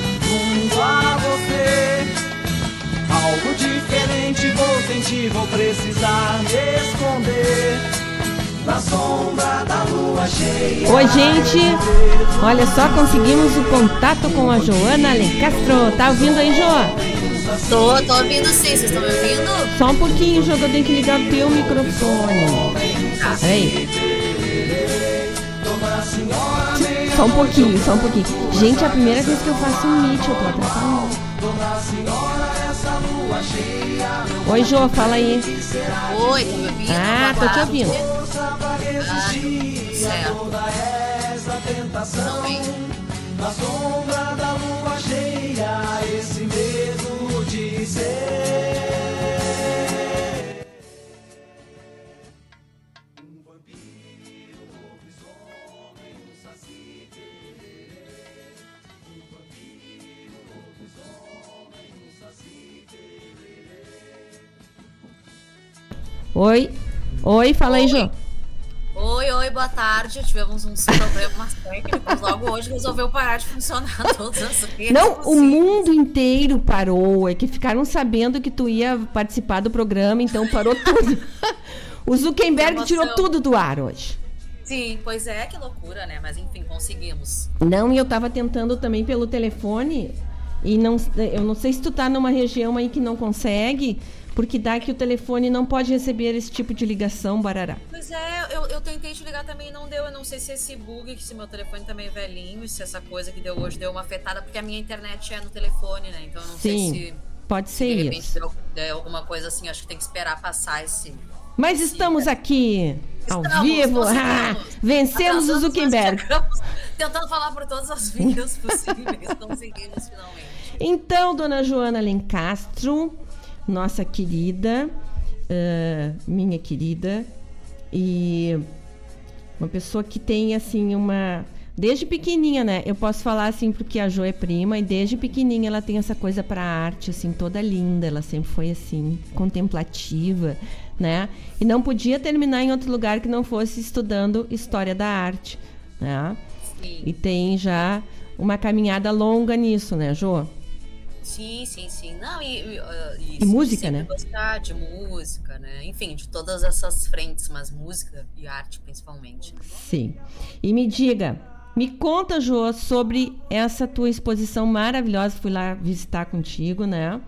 diferente vou sentir, vou precisar me esconder. Na sombra da lua cheia. Oi, gente! Olha só, conseguimos o contato com a Joana Alencastro. Tá ouvindo aí, Jo? Tô, tô ouvindo sim, vocês estão me ouvindo? Só um pouquinho, Jo, que eu tenho que ligar o teu microfone. Peraí. Só um pouquinho, só um pouquinho. Gente, é a primeira vez que eu faço um meet, eu tô atrapalhando. Oi, Jo, fala aí. Oi, tá me ouvindo? Ah, tô te ouvindo. Ah, certo. Não vem. Oi. Oi, fala aí, Jo. Oi, oi, boa tarde tivemos uns problemas técnicos. Logo hoje resolveu parar de funcionar todas as redes. Não, o possíveis. mundo inteiro parou. É que ficaram sabendo que tu ia participar do programa, então parou tudo. o Zuckerberg tirou tudo do ar hoje. Sim, pois é, que loucura, né? Mas enfim, conseguimos. Não, e eu tava tentando também pelo telefone. E não, eu não sei se tu tá numa região aí que não consegue, porque dá que o telefone não pode receber esse tipo de ligação, barará. Pois é, eu, eu tentei te ligar também e não deu. Eu não sei se esse bug, que se meu telefone também é velhinho, se essa coisa que deu hoje deu uma afetada, porque a minha internet é no telefone, né? Então eu não Sim, sei se pode de ser repente isso. deu, deu alguma coisa assim. Acho que tem que esperar passar esse. Mas estamos aqui ao Estamos, vivo. conseguimos. Ah, vencemos o Zuckerberg. Tentando falar por todas as vias possíveis. Conseguimos finalmente. Então, dona Joana Lencastro, nossa querida, ah, minha querida, e uma pessoa que tem, assim, uma. Desde pequenininha, né? Eu posso falar assim porque a Jo é prima e desde pequenininha ela tem essa coisa para arte, assim, toda linda. Ela sempre foi assim, contemplativa, né? E não podia terminar em outro lugar que não fosse estudando história da arte, né? Sim. E tem já uma caminhada longa nisso, né, Jo? Sim, sim, sim. Não, e, e, ah, e música, né? Gostar de música, né? Enfim, de todas essas frentes, mas música e arte principalmente. Sim. E me diga, me conta, Jô, sobre essa tua exposição maravilhosa. Fui lá visitar contigo, né?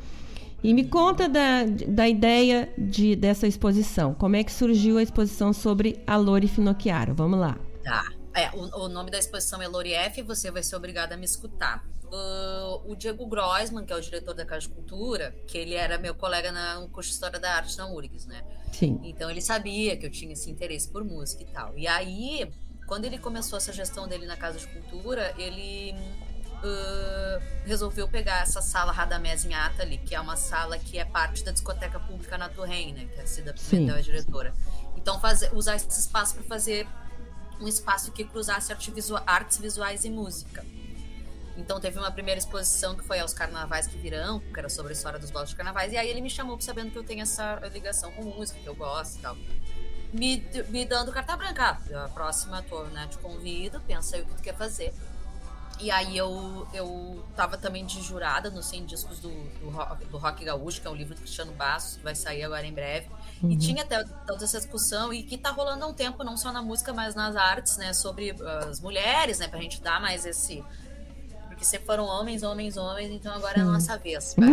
E me conta da, da ideia de, dessa exposição. Como é que surgiu a exposição sobre a Lori Finocchiaro? Vamos lá. Tá. É, o, o nome da exposição é Lori F, você vai ser obrigada a me escutar. Ah, o Diego Groisman, que é o diretor da Casa de Cultura, que ele era meu colega na, no curso de História da Arte na URGS, né? Sim. Então ele sabia que eu tinha esse interesse por música e tal. E aí, quando ele começou essa gestão dele na Casa de Cultura, ele ah, resolveu pegar essa sala Radamés em Atali, que é uma sala que é parte da discoteca pública na Torrent, né? Que a Cida Pimentel é diretora. Então fazer, usar esse espaço para fazer um espaço que cruzasse artes visuais e música. Então teve uma primeira exposição que foi aos carnavais que virão, que era sobre a história dos blocos de carnavais, e aí ele me chamou sabendo que eu tenho essa ligação com música, que eu gosto e tal. Me, me dando carta branca. Ah, A próxima tô, né, te convido, pensa aí o que tu quer fazer. E aí eu, eu tava também de jurada nos 100 discos do, do, rock, do Rock Gaúcho, que é um livro do Cristiano Bastos, que vai sair agora em breve. E Uhum. tinha até toda essa discussão, e que tá rolando há um tempo, não só na música, mas nas artes, né? Sobre ah, as mulheres, né? Pra gente dar mais esse... Porque sempre foram homens, homens, homens, então agora é a nossa vez.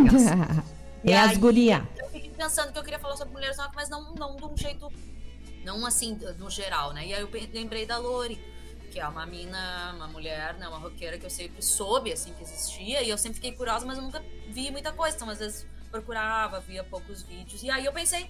E é as guria. Eu fiquei pensando que eu queria falar sobre mulheres, mas não, não de um jeito. Não assim, no geral, né? E aí eu lembrei da Lori, que é uma mina, uma mulher, né? Uma roqueira que eu sempre soube, assim, que existia. E eu sempre fiquei curiosa, mas eu nunca vi muita coisa. Então, às vezes, procurava, via poucos vídeos. E aí eu pensei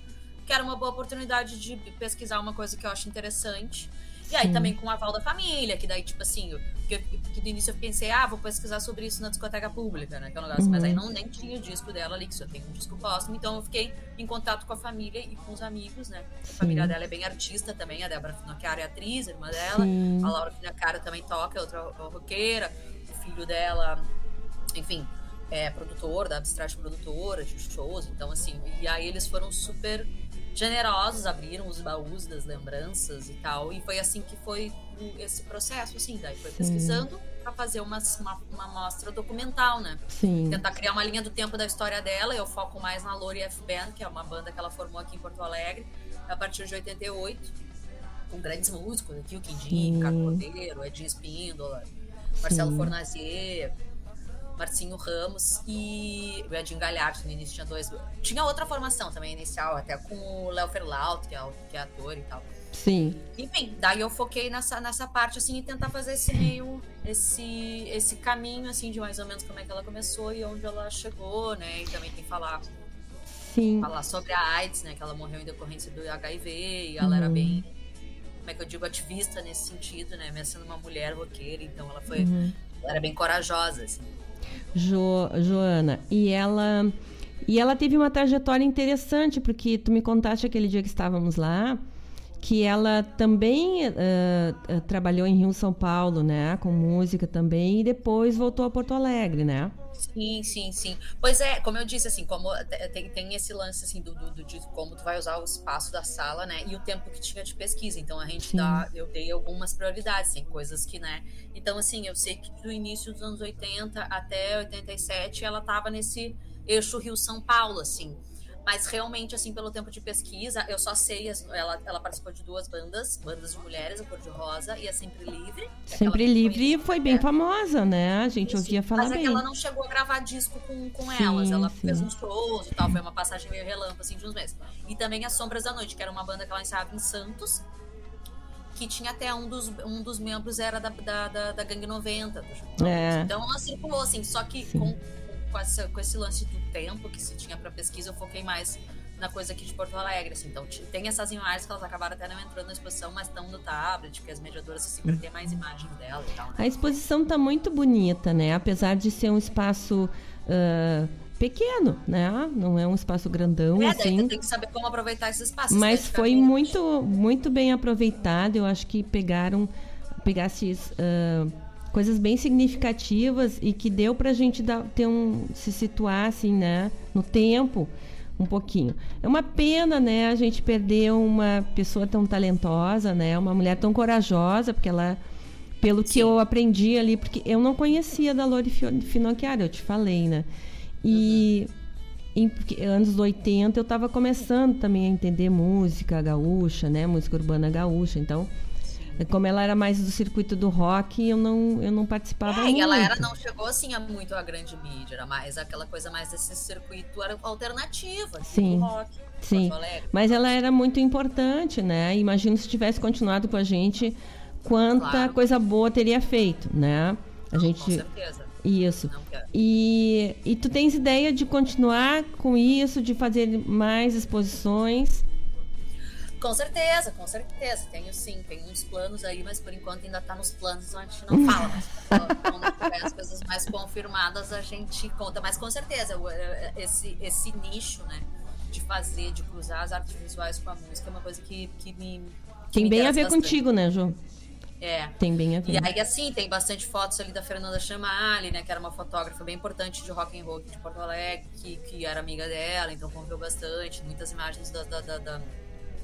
que era uma boa oportunidade de pesquisar uma coisa que eu acho interessante. E aí Sim. também com o aval da família, que daí, tipo assim, eu- que, que do início eu pensei, ah, vou pesquisar sobre isso na discoteca pública, né? Que é um negócio, mas Uhum. aí não nem tinha o disco dela ali, que só tem um disco póstumo. Então eu fiquei em contato com a família e com os amigos, né? A Sim. família dela é bem artista também, a Débora Finocchiaro é atriz, a irmã dela. Sim. A Laura Finocchiaro também toca, é outra roqueira. O filho dela, enfim, é produtor da Abstract Produtora, de shows. Então, assim, e aí eles foram super generosos, abriram os baús das lembranças e tal. E foi assim que foi esse processo, assim. Daí foi pesquisando pra fazer uma, uma, uma mostra documental, né? Sim. Tentar criar uma linha do tempo da história dela. Eu foco mais na Lori F. Band, que é uma banda que ela formou aqui em Porto Alegre, a partir de 88, com grandes músicos aqui, o Quindim. Ricardo Cordeiro, Edinho Espíndola, Marcelo Sim. Fornazier, Marcinho Ramos e o Edinho Galhardo, no início tinha dois. Tinha outra formação também inicial, até com o Léo Ferlaut, que é, que é ator e tal. Sim. Enfim, daí eu foquei nessa, nessa parte, assim, e tentar fazer esse meio, esse, esse caminho, assim, de mais ou menos como é que ela começou e onde ela chegou, né? E também tem que falar, Sim. falar sobre a AIDS, né? Que ela morreu em decorrência do HIV e ela era Uhum. bem, como é que eu digo, ativista nesse sentido, né? Mesmo sendo uma mulher roqueira, então ela foi, Uhum. ela era bem corajosa, assim. Jo, Joana, e ela e ela teve uma trajetória interessante porque tu me contaste aquele dia que estávamos lá que ela também uh, trabalhou em Rio São Paulo, né, com música também, e depois voltou a Porto Alegre, né? Sim, sim, sim. Pois é, como eu disse, assim, como tem, tem esse lance assim do, do, de como tu vai usar o espaço da sala, né? E o tempo que tinha de pesquisa. Então a gente sim. dá, eu dei algumas prioridades, tem coisas que, né? Então, assim, eu sei que do início dos anos 80 até 87 ela tava nesse eixo Rio São Paulo, assim. Mas realmente, assim, pelo tempo de pesquisa, eu só sei. Ela, ela participou de duas bandas, bandas de mulheres, a Cor de Rosa e a Sempre Livre. É Sempre Livre foi bem famosa, né? A gente Isso, ouvia falar mas bem. Mas é ela não chegou a gravar disco com, com sim, elas. Ela sim. fez uns shows e tal. Foi uma passagem meio relâmpago, assim, de uns meses. E também as Sombras da Noite, que era uma banda que ela ensaiava em Santos. Que tinha até um dos, um dos membros era da, da, da, da Gangue 90. Do é. Então ela circulou, assim. Só que com, com, essa, com esse lance do tempo que se tinha pra pesquisa, eu foquei mais na coisa aqui de Porto Alegre, assim. Então tem essas imagens que elas acabaram até não entrando na exposição, mas estão no tablet, porque as mediadoras sempre têm mais imagens dela e tal. Né? A exposição tá muito bonita, né? Apesar de ser um espaço uh, pequeno, né? Não é um espaço grandão, é, assim. Daí tem que saber como aproveitar esse espaço. Mas foi muito, muito bem aproveitado. Eu acho que pegaram, pegasse uh, coisas bem significativas e que deu pra gente dar, ter um, se situar, assim, né? No tempo um pouquinho. É uma pena, né, a gente perder uma pessoa tão talentosa, né, uma mulher tão corajosa, porque ela, pelo Sim. que eu aprendi ali, porque eu não conhecia da Lori Finocchiaro, eu te falei, né, e uhum. em anos 80 eu estava começando também a entender música gaúcha, né, música urbana gaúcha, então como ela era mais do circuito do rock, eu não, eu não participava é, muito. E ela era, não chegou assim a muito a grande mídia, era mais aquela coisa mais desse circuito alternativa, assim, Sim. rock. Sim, mas ela era muito importante, né? Imagino se tivesse continuado com a gente, quanta Claro. coisa boa teria feito, né? A Com gente certeza. isso. E, e tu tens ideia de continuar com isso, de fazer mais exposições? Com certeza, com certeza. Tenho sim, tenho uns planos aí, mas por enquanto ainda tá nos planos, então a gente não fala. Mas quando tiver as coisas mais confirmadas, a gente conta. Mas com certeza, o- eh, esse, esse nicho, né? De fazer, de cruzar as artes visuais com a música é uma coisa que, que me. Tem me bem a ver bastante. contigo, né, Ju? É. Tem bem a ver. E aí, assim, tem bastante fotos ali da Fernanda Chamali, né? Que era uma fotógrafa bem importante de rock and roll de Porto Alegre, que, que era amiga dela, então conviveu bastante. Muitas imagens da, da, da, da,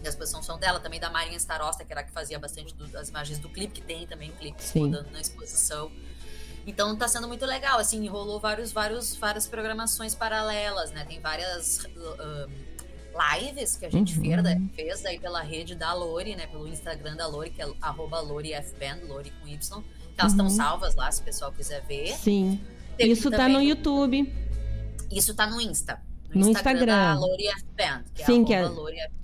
da exposição são dela, também da Marinha Starosta, que era a que fazia bastante do- das imagens do clipe, que tem também clipes rodando na exposição. Então tá sendo muito legal, assim, rolou vários, vários, várias programações paralelas, né? Tem várias uh, um, lives que a gente Uhum. fez, né? fez aí pela rede da Lori, né? Pelo Instagram da Lori, que é arroba LoriFBand, Lori com Y. Que elas estão Uhum. salvas lá, se o pessoal quiser ver. Sim. Teve Isso tá também- no YouTube. Isso tá no Insta. No Instagram. da F Band, que Sim, é que é- F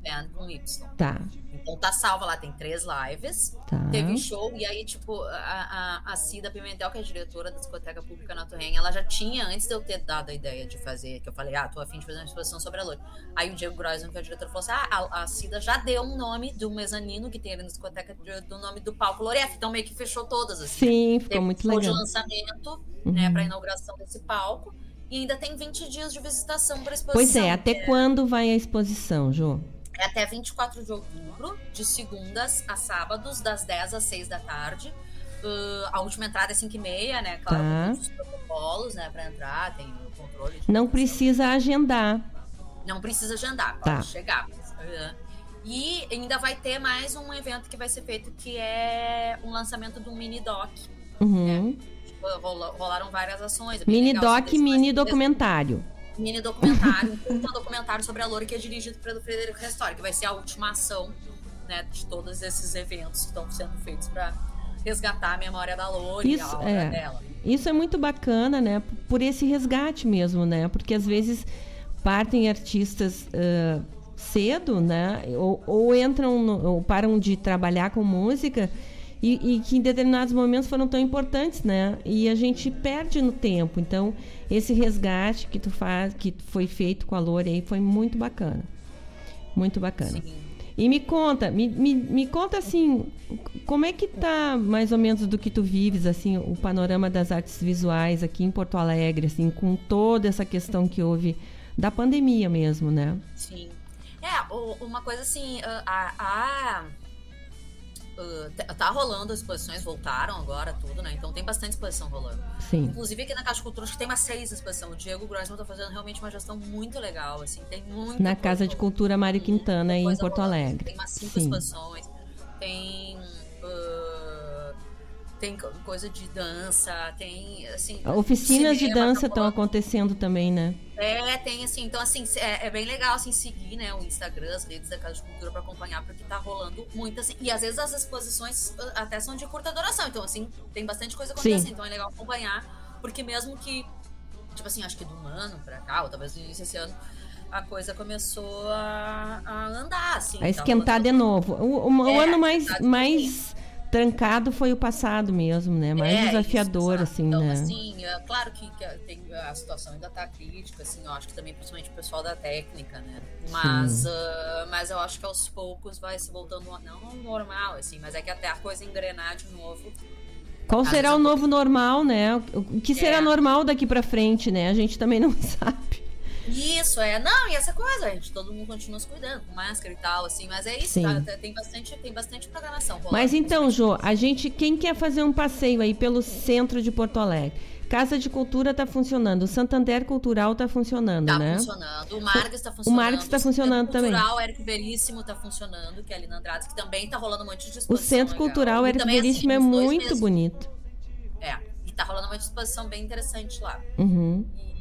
Band com Y. Tá. Então tá salva lá, tem três lives. Tá. Teve show, e aí, tipo, a, a, a Cida Pimentel, que é a diretora da discoteca pública na Torrenha, ela já tinha, antes de eu ter dado a ideia de fazer, que eu falei, ah, tô afim de fazer uma exposição sobre a Lori. Aí o Diego Groisman, que é o diretor, falou assim: ah, a, a Cida já deu um nome do mezanino que tem ali na discoteca de- do nome do palco Lori F. Então meio que fechou todas, assim. Sim, né? ficou Teve muito show legal. de lançamento, Uhum. né, pra inauguração desse palco. E ainda tem 20 dias de visitação pra exposição. Pois é, até quando vai a exposição, Ju? É até 24 de outubro, de segundas a sábados, das 10 às 6 da tarde. Uh, a última entrada é 5 e meia, né? Claro, Tá. todos os protocolos, né? Pra entrar, tem o controle. Não precisa agendar. Não precisa agendar, pode Tá. chegar. Uh, E ainda vai ter mais um evento que vai ser feito, que é um lançamento de um mini doc. Uhum. Rola- rolaram várias ações. é Mini doc, mini documentário. mini documentário, um documentário sobre a Loura que é dirigido pelo Frederico Restori, que vai ser a última ação né, de todos esses eventos que estão sendo feitos para resgatar a memória da Loura e a obra é. dela. Isso é muito bacana, né? Por esse resgate mesmo, né? Porque às vezes partem artistas ah, cedo, né? Ou, ou entram, no- ou param de trabalhar com música e, e que em determinados momentos foram tão importantes, né? E a gente perde no tempo. Então, esse resgate que tu faz, que foi feito com a Lore aí, foi muito bacana. Muito bacana. E me conta, me, me, me conta assim, como é que tá mais ou menos do que tu vives, assim, o panorama das artes visuais aqui em Porto Alegre, assim, com toda essa questão que houve da pandemia mesmo, né? Sim. É, uma coisa assim, a, a, uh, tá- rolando as exposições, voltaram agora, tudo, né? Então tem bastante exposição rolando. Sim. Inclusive aqui na Casa de Cultura acho que tem umas seis exposições. O Diego Grossman tá fazendo realmente uma gestão muito legal, assim. Tem muito. Na Casa de Cultura Mário Quintana, em Porto rolando. Alegre. Tem umas cinco Sim. exposições. Tem. Tem co- coisa de dança, tem assim. Oficinas de cinema, dança tá estão rolando. acontecendo também, né? É, tem assim, então assim, é, é bem legal assim seguir, né, o Instagram, as redes da Casa de Cultura pra acompanhar, porque tá rolando muito assim. E às vezes as exposições uh, até são de curta duração, então assim, tem bastante coisa acontecendo, Sim. então é legal acompanhar, porque mesmo que tipo assim, acho que de um ano pra cá, ou talvez do início desse ano, a coisa começou a, a andar assim. A tá esquentar de novo. O, o- o É, ano mais, tá de mais trancado foi o passado mesmo, né? Mais É, desafiador, isso, assim, então, né? assim, é claro que, que tem, a situação ainda tá crítica, assim, eu acho que também principalmente o pessoal da técnica, né? Mas, ah, mas eu acho que aos poucos vai se voltando, não ao normal, assim, mas é que até a coisa engrenar de novo. Qual será o novo normal, né? O que será É. normal daqui pra frente, né? A gente também não sabe. Isso, é, não, e essa coisa, gente, todo mundo continua se cuidando, com máscara e tal, assim, mas é isso, Sim. tá? Tem bastante, tem bastante programação. Mas então, Jô, a gente, quem quer fazer um passeio aí pelo centro de Porto Alegre? Casa de Cultura tá funcionando, o Santander Cultural tá funcionando, Tá né? funcionando. O Marques tá O funcionando. Marques tá funcionando Centro também. Cultural Érico Veríssimo tá funcionando, que é ali na Andrade, que também tá rolando um monte de O exposição Centro legal. Cultural Érico também, assim, Veríssimo é uns dois muito meses- bonito. É, e tá rolando uma exposição bem interessante lá. Uhum. E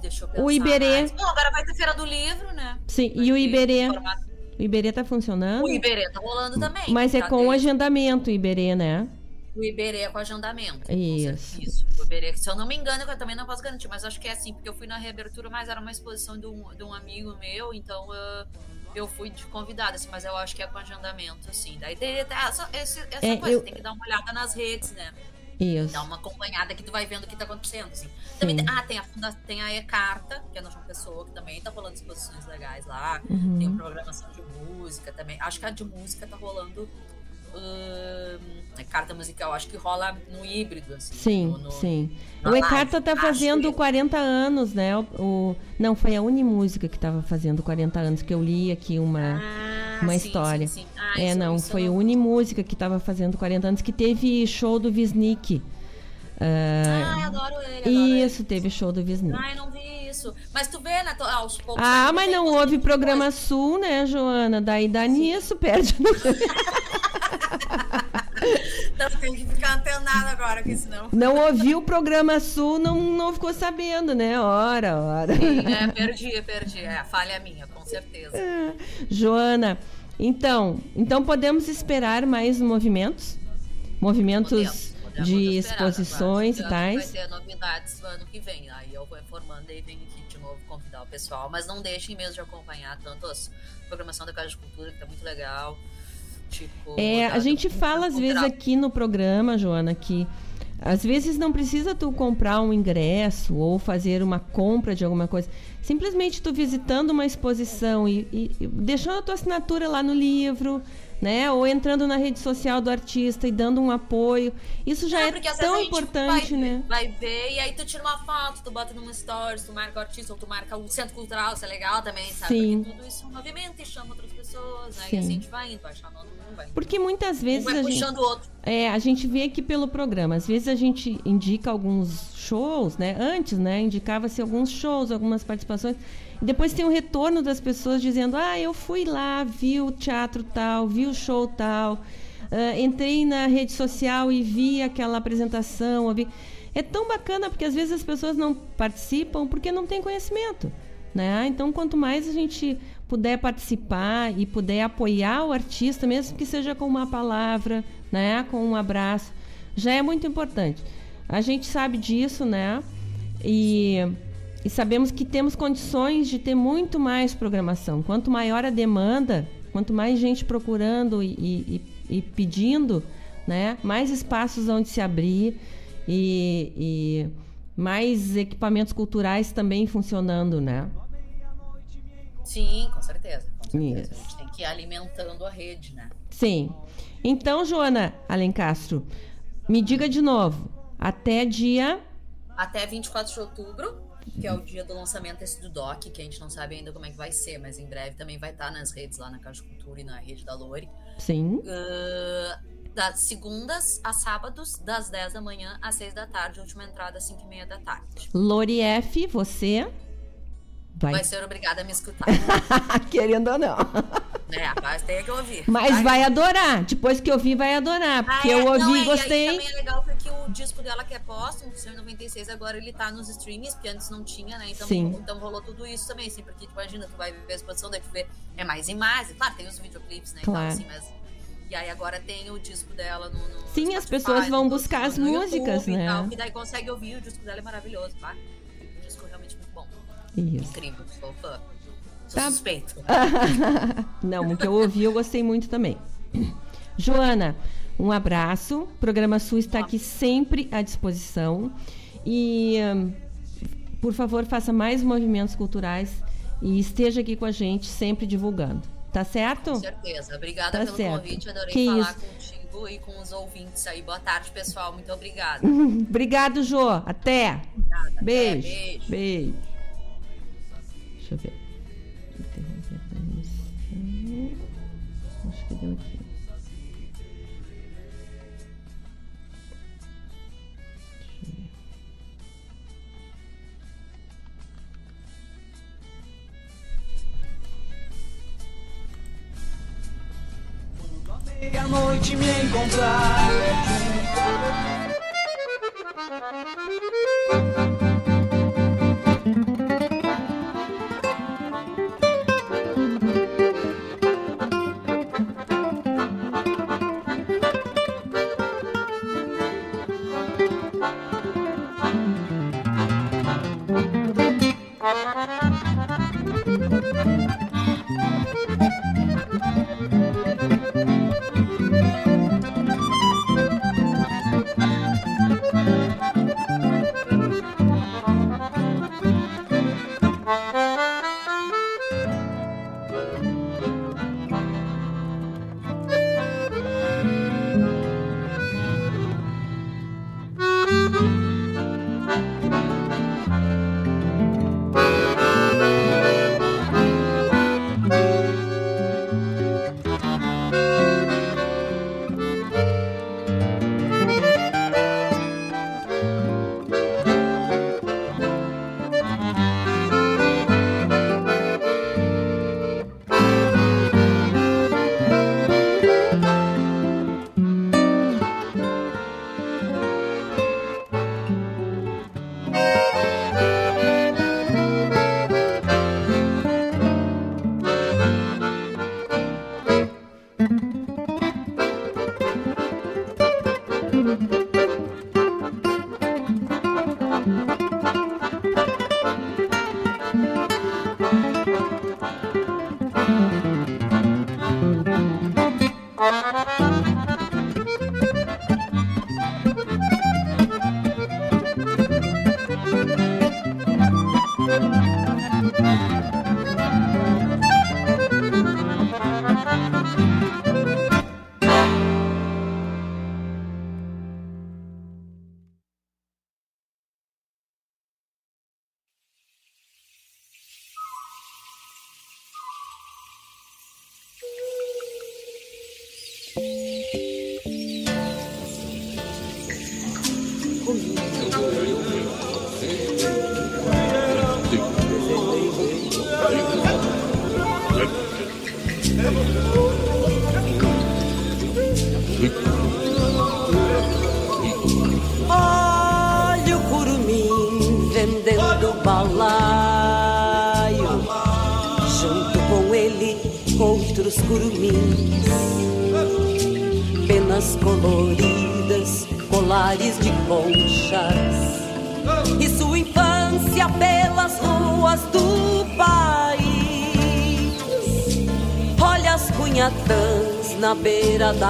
deixa eu pensar O Iberê. mais. Bom, agora vai ter Feira do Livro, né? Sim, Vai e o Iberê? formato- O Iberê tá funcionando? O Iberê tá rolando também. Mas é tá com desde- agendamento o Iberê, né? O Iberê é com agendamento. Isso. Isso, o Iberê. Se eu não me engano, eu também não posso garantir, mas acho que é assim, porque eu fui na reabertura, mas era uma exposição de um, de um amigo meu, então ah, eu fui de convidada, assim, mas eu acho que é com agendamento, assim. Daí tem essa, essa É, coisa, eu- tem que dar uma olhada nas redes, né? Isso. Dar uma acompanhada que tu vai vendo o que tá acontecendo, assim. Também tem, ah, tem a, funda- tem a E-Carta, que é na João Pessoa, que também tá rolando exposições legais lá. Uhum. Tem a programação de música também. Acho que a de música tá rolando. A carta musical, acho que rola no híbrido, assim. Sim, no- no- sim. O. Ecarta tá fazendo que- 40 anos, né? O, o- não, foi a Unimúsica que tava fazendo 40 anos, que eu li aqui uma, Ah, uma sim, história. sim, sim. Ah, é, isso- não, isso foi eu a Unimúsica que tava fazendo 40 anos, que teve show do Visnik. Ah, Ah, adoro ele, adoro isso, teve show do Visnik. Ai, não vi isso. Mas tu vê, né? to- Aos poucos. Ah, mas não houve programa Sul, né, Joana? Daí dá nisso, perde. Então tem que ficar antenado agora, porque senão. Não ouviu o programa Sul, não, não ficou sabendo, né? Ora, ora. Sim, é, perdi, perdi. É, falha minha, com certeza. Joana, então, então podemos esperar mais movimentos? Movimentos Podemos, de exposições e tais? Vai ter novidades no ano que vem. Aí informando e venho aqui de novo convidar o pessoal. Mas não deixem mesmo de acompanhar tanto a programação da Casa de Cultura, que tá muito legal. Tipo, É, a gente fala às vezes aqui no programa, Joana, que às vezes não precisa tu comprar um ingresso ou fazer uma compra de alguma coisa. Simplesmente tu visitando uma exposição e, e- e deixando a tua assinatura lá no livro, né? Ou entrando na rede social do artista e dando um apoio. Isso já é a tão gente importante, vai, né? Vai ver e aí tu tira uma foto, tu bota numa stories, tu marca o artista ou tu marca o centro cultural, isso é legal também, sabe? Sim. Porque tudo isso movimenta e chama outras pessoas, né? Sim. E assim a gente vai indo, vai chamando um, vai. Porque muitas vezes um vai a gente, puxando o outro. É, a gente vê aqui pelo programa. Às vezes a gente indica alguns shows, né? Antes, né? Indicava-se alguns shows, algumas participações. E depois tem o retorno das pessoas dizendo: Ah, eu fui lá, vi o teatro tal, vi o show tal, ah, entrei na rede social e vi aquela apresentação. ouvi." É tão bacana porque às vezes as pessoas não participam porque não têm conhecimento. Né? Então, quanto mais a gente puder participar e puder apoiar o artista, mesmo que seja com uma palavra, né? com um abraço, já é muito importante. A gente sabe disso, né? E, e sabemos que temos condições de ter muito mais programação. Quanto maior a demanda, quanto mais gente procurando e, e, e pedindo, né? mais espaços onde se abrir e, e mais equipamentos culturais também funcionando, né? Sim, com certeza. Com certeza. Isso. A gente tem que ir alimentando a rede, né? Sim. Então, Joana Alencastro, me diga de novo, até dia Até 24 de outubro. Que é o dia do lançamento esse do Doc, que a gente não sabe ainda como é que vai ser, mas em breve também vai estar nas redes lá na Caixa Cultura e na rede da Lore. Sim. Uh, das segundas a sábados, das 10 da manhã às 6 da tarde, última entrada às 5 e meia da tarde. Lori F, você Vai, vai, ser obrigada a me escutar. querendo ou não. Né, rapaz, tem que ouvir. Mas tá? vai adorar. Depois que eu vi, vai adorar. Porque Ah, é? eu ouvi Não, e é, gostei. E também é legal porque o disco dela que é póstumo, que saiu em 96, agora ele tá nos streams, porque antes não tinha, né? Então, Sim. então rolou tudo isso também, assim, porque tu imagina, tu vai ver a exposição, daí tu vê, é mais imagens, claro, tem os videoclipes, né? e Claro. assim, mas. E aí agora tem o disco dela no. no Sim, as Spotify, pessoas vão no- buscar as no músicas, YouTube e né? tal, e daí consegue ouvir, o disco dela é maravilhoso, tá? O disco é realmente muito bom. Isso. Incrível, sou fã. Sou Tá. suspeito. não, o que eu ouvi eu gostei muito também. Joana, um abraço. O programa Sul está aqui sempre à disposição. E, hum, por favor, faça mais movimentos culturais e esteja aqui com a gente, sempre divulgando. Tá certo? Com certeza. Obrigada Tá pelo certo. convite. Adorei Que falar isso. contigo e com os ouvintes aí. Boa tarde, pessoal. Muito obrigada. Obrigado, Jô. Até. Beijo. beijo. Beijo. Deixa eu ver. Que deu aqui. Ver. Meia-noite me encontrar.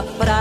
la.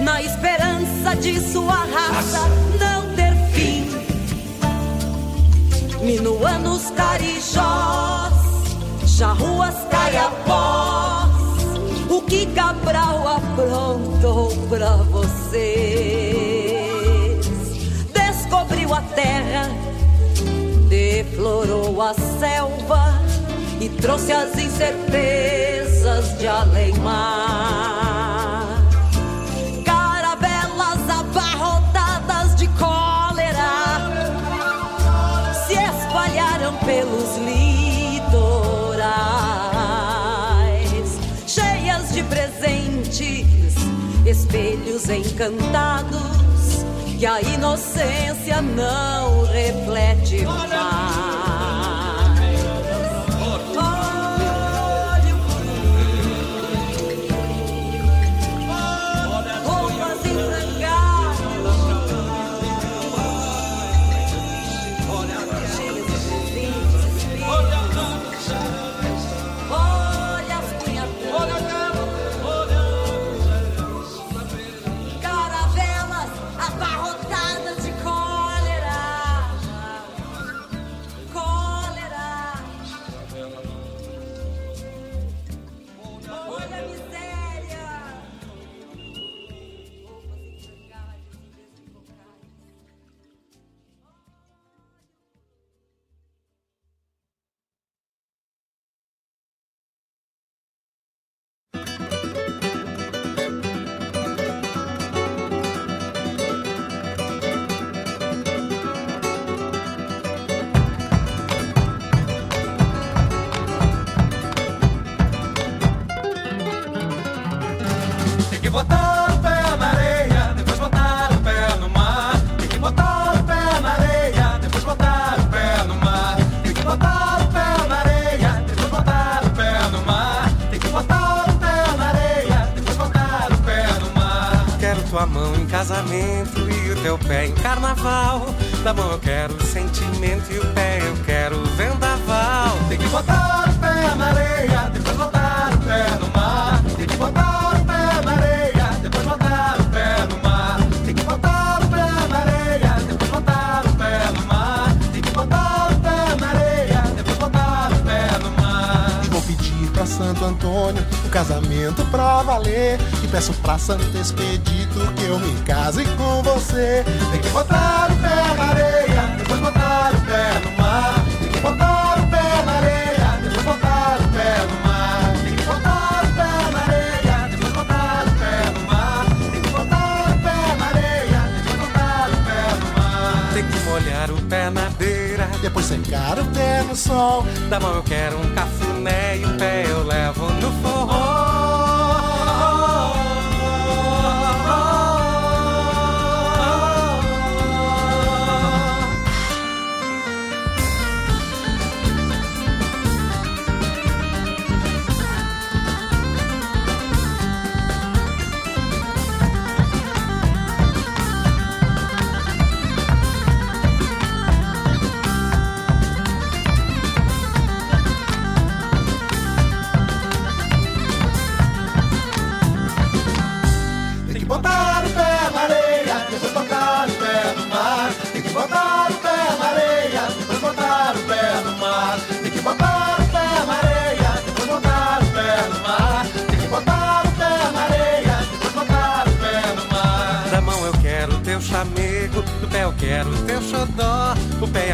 na esperança de sua raça não ter fim. Minuanos, Carijós, Charruas, Caiapós, o que Cabral aprontou pra vocês? Descobriu a terra, deflorou a selva e trouxe as incertezas de além mar. espelhos encantados que a inocência não reflete mais.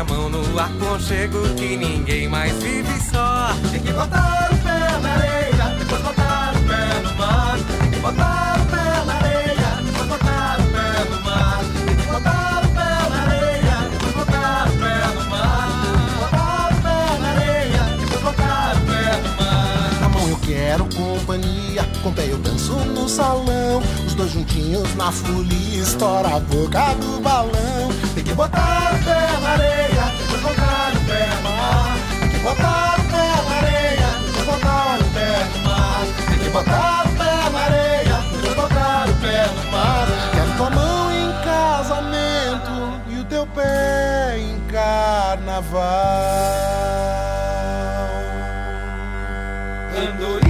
O pé e a mão no aconchego que ninguém mais vive só. Tem que botar o pé na areia, depois botar o pé no mar. Tem que botar o pé na areia, depois botar o pé no mar. Tem que botar o pé na areia, depois botar o pé no mar. Botar o pé na areia, depois botar o pé no mar. Na mão eu quero companhia, com pé eu danço no salão. Os dois juntinhos na folia, estoura a boca do balão. Tem que botar o pé na areia, depois botar o pé no mar. Tem que botar o pé na areia, depois botar o pé no mar. Tem que botar o pé na areia, depois botar o pé no mar. Quero tua mão em casamento e o teu pé em carnaval. Andorinha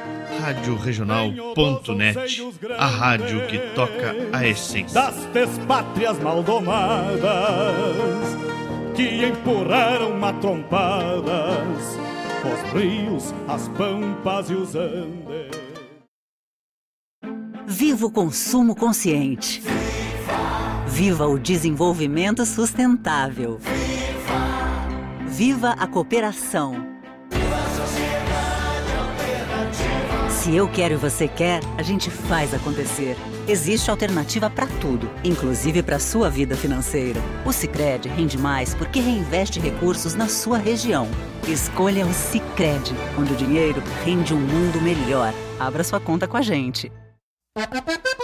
Rádio Regional.net, a rádio que toca a essência. das despátrias maldomadas que empurraram matrompadas os rios, as pampas e os andes. Viva o consumo consciente. Viva o desenvolvimento sustentável. Viva a cooperação. Se eu quero e você quer, a gente faz acontecer. Existe alternativa para tudo, inclusive para sua vida financeira. O Sicredi rende mais porque reinveste recursos na sua região. Escolha o Sicredi, onde o dinheiro rende um mundo melhor. Abra sua conta com a gente.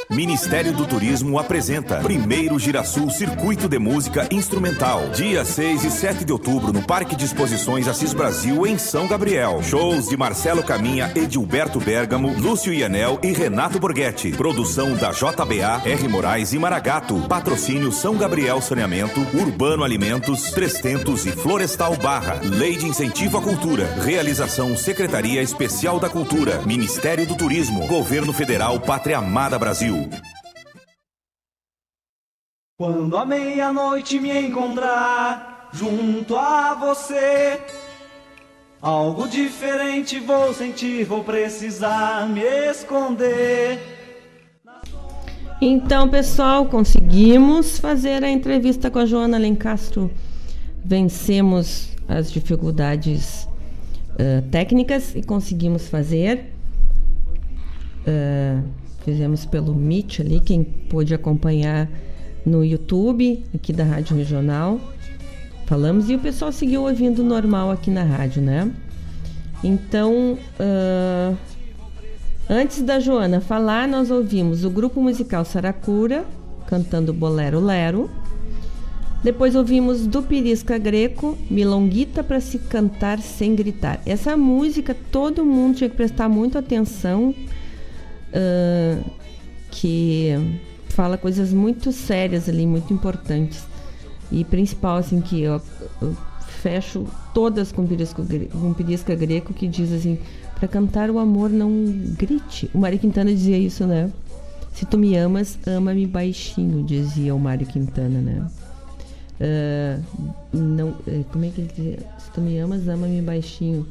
Ministério do Turismo apresenta Primeiro Girasul Circuito de Música Instrumental. Dia 6 e 7 de outubro no Parque de Exposições Assis Brasil, em São Gabriel. Shows de Marcelo Caminha, Edilberto Bergamo, Lúcio Ianel e Renato Borghetti. Produção da JBA, R. Moraes e Maragato. Patrocínio São Gabriel Saneamento, Urbano Alimentos, Trestentos e Florestal Barra. Lei de Incentivo à Cultura. Realização Secretaria Especial da Cultura. Ministério do Turismo. Governo Federal Pátria Amada Brasil. Quando à meia-noite me encontrar junto a você, algo diferente vou sentir, vou precisar me esconder. Então, pessoal, conseguimos fazer a entrevista com a Joana Lencastro. Vencemos as dificuldades eh, técnicas e conseguimos fazer. Eh, fizemos pelo Meet ali, quem pôde acompanhar no YouTube, aqui da Rádio Regional. Falamos e o pessoal seguiu ouvindo normal aqui na rádio, né? Então, ah, antes da Joana falar, nós ouvimos o grupo musical Saracura cantando Bolero Lero. Depois ouvimos do Pirisca Greco, Milonguita para se cantar sem gritar. Essa música todo mundo tinha que prestar muita atenção, ah, que fala coisas muito sérias ali, muito importantes. E principal, assim, que eu, eu fecho todas com Pirisca, com Greco, que diz assim, para cantar o amor não grite. O Mário Quintana dizia isso, né? Se tu me amas, ama-me baixinho, dizia o Mário Quintana, né? Ah, não, eh, como é que ele dizia? Se tu me amas, ama-me baixinho.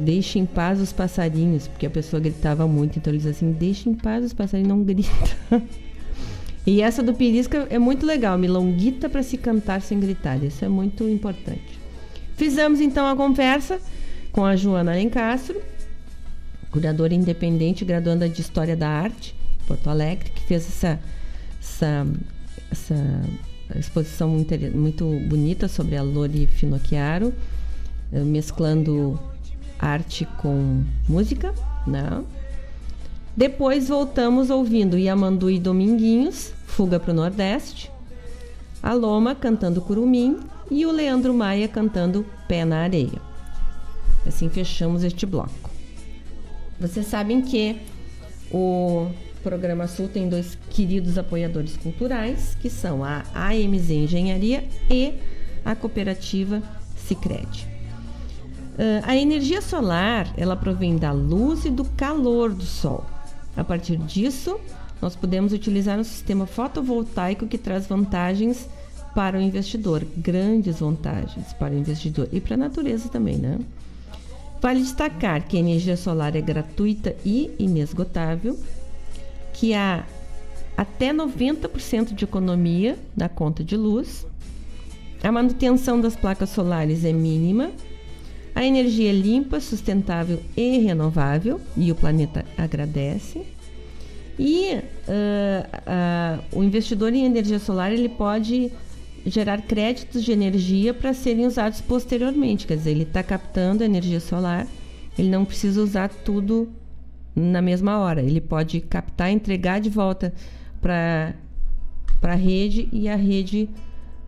Deixe em paz os passarinhos, porque a pessoa gritava muito, então ele diz assim: deixe em paz os passarinhos, não grita. e essa do Pirisca é muito legal, milonguita para se cantar sem gritar, isso é muito importante. Fizemos então a conversa com a Joana Alencastro, curadora independente, graduanda de História da Arte Porto Alegre, que fez essa, essa, essa exposição muito, bonita sobre a Lori Finocchiaro, mesclando arte com música, né? Depois voltamos ouvindo Yamandu e Dominguinhos, Fuga para o Nordeste, a Loma cantando Curumim e o Leandro Maia cantando Pé na Areia. Assim fechamos este bloco. Vocês sabem que o Programa Sul tem dois queridos apoiadores culturais, que são a AMZ Engenharia e a cooperativa Sicredi. Uh, a energia solar, ela provém da luz e do calor do sol. A partir disso, nós podemos utilizar um sistema fotovoltaico que traz vantagens para o investidor, grandes vantagens para o investidor e para a natureza também, né? Vale destacar que a energia solar é gratuita e inesgotável, que há até 90% de economia na conta de luz, a manutenção das placas solares é mínima, a energia é limpa, sustentável e renovável, e o planeta agradece. E uh, uh, o investidor em energia solar ele pode gerar créditos de energia para serem usados posteriormente. Quer dizer, ele está captando energia solar, ele não precisa usar tudo na mesma hora. Ele pode captar, entregar de volta para a rede e a rede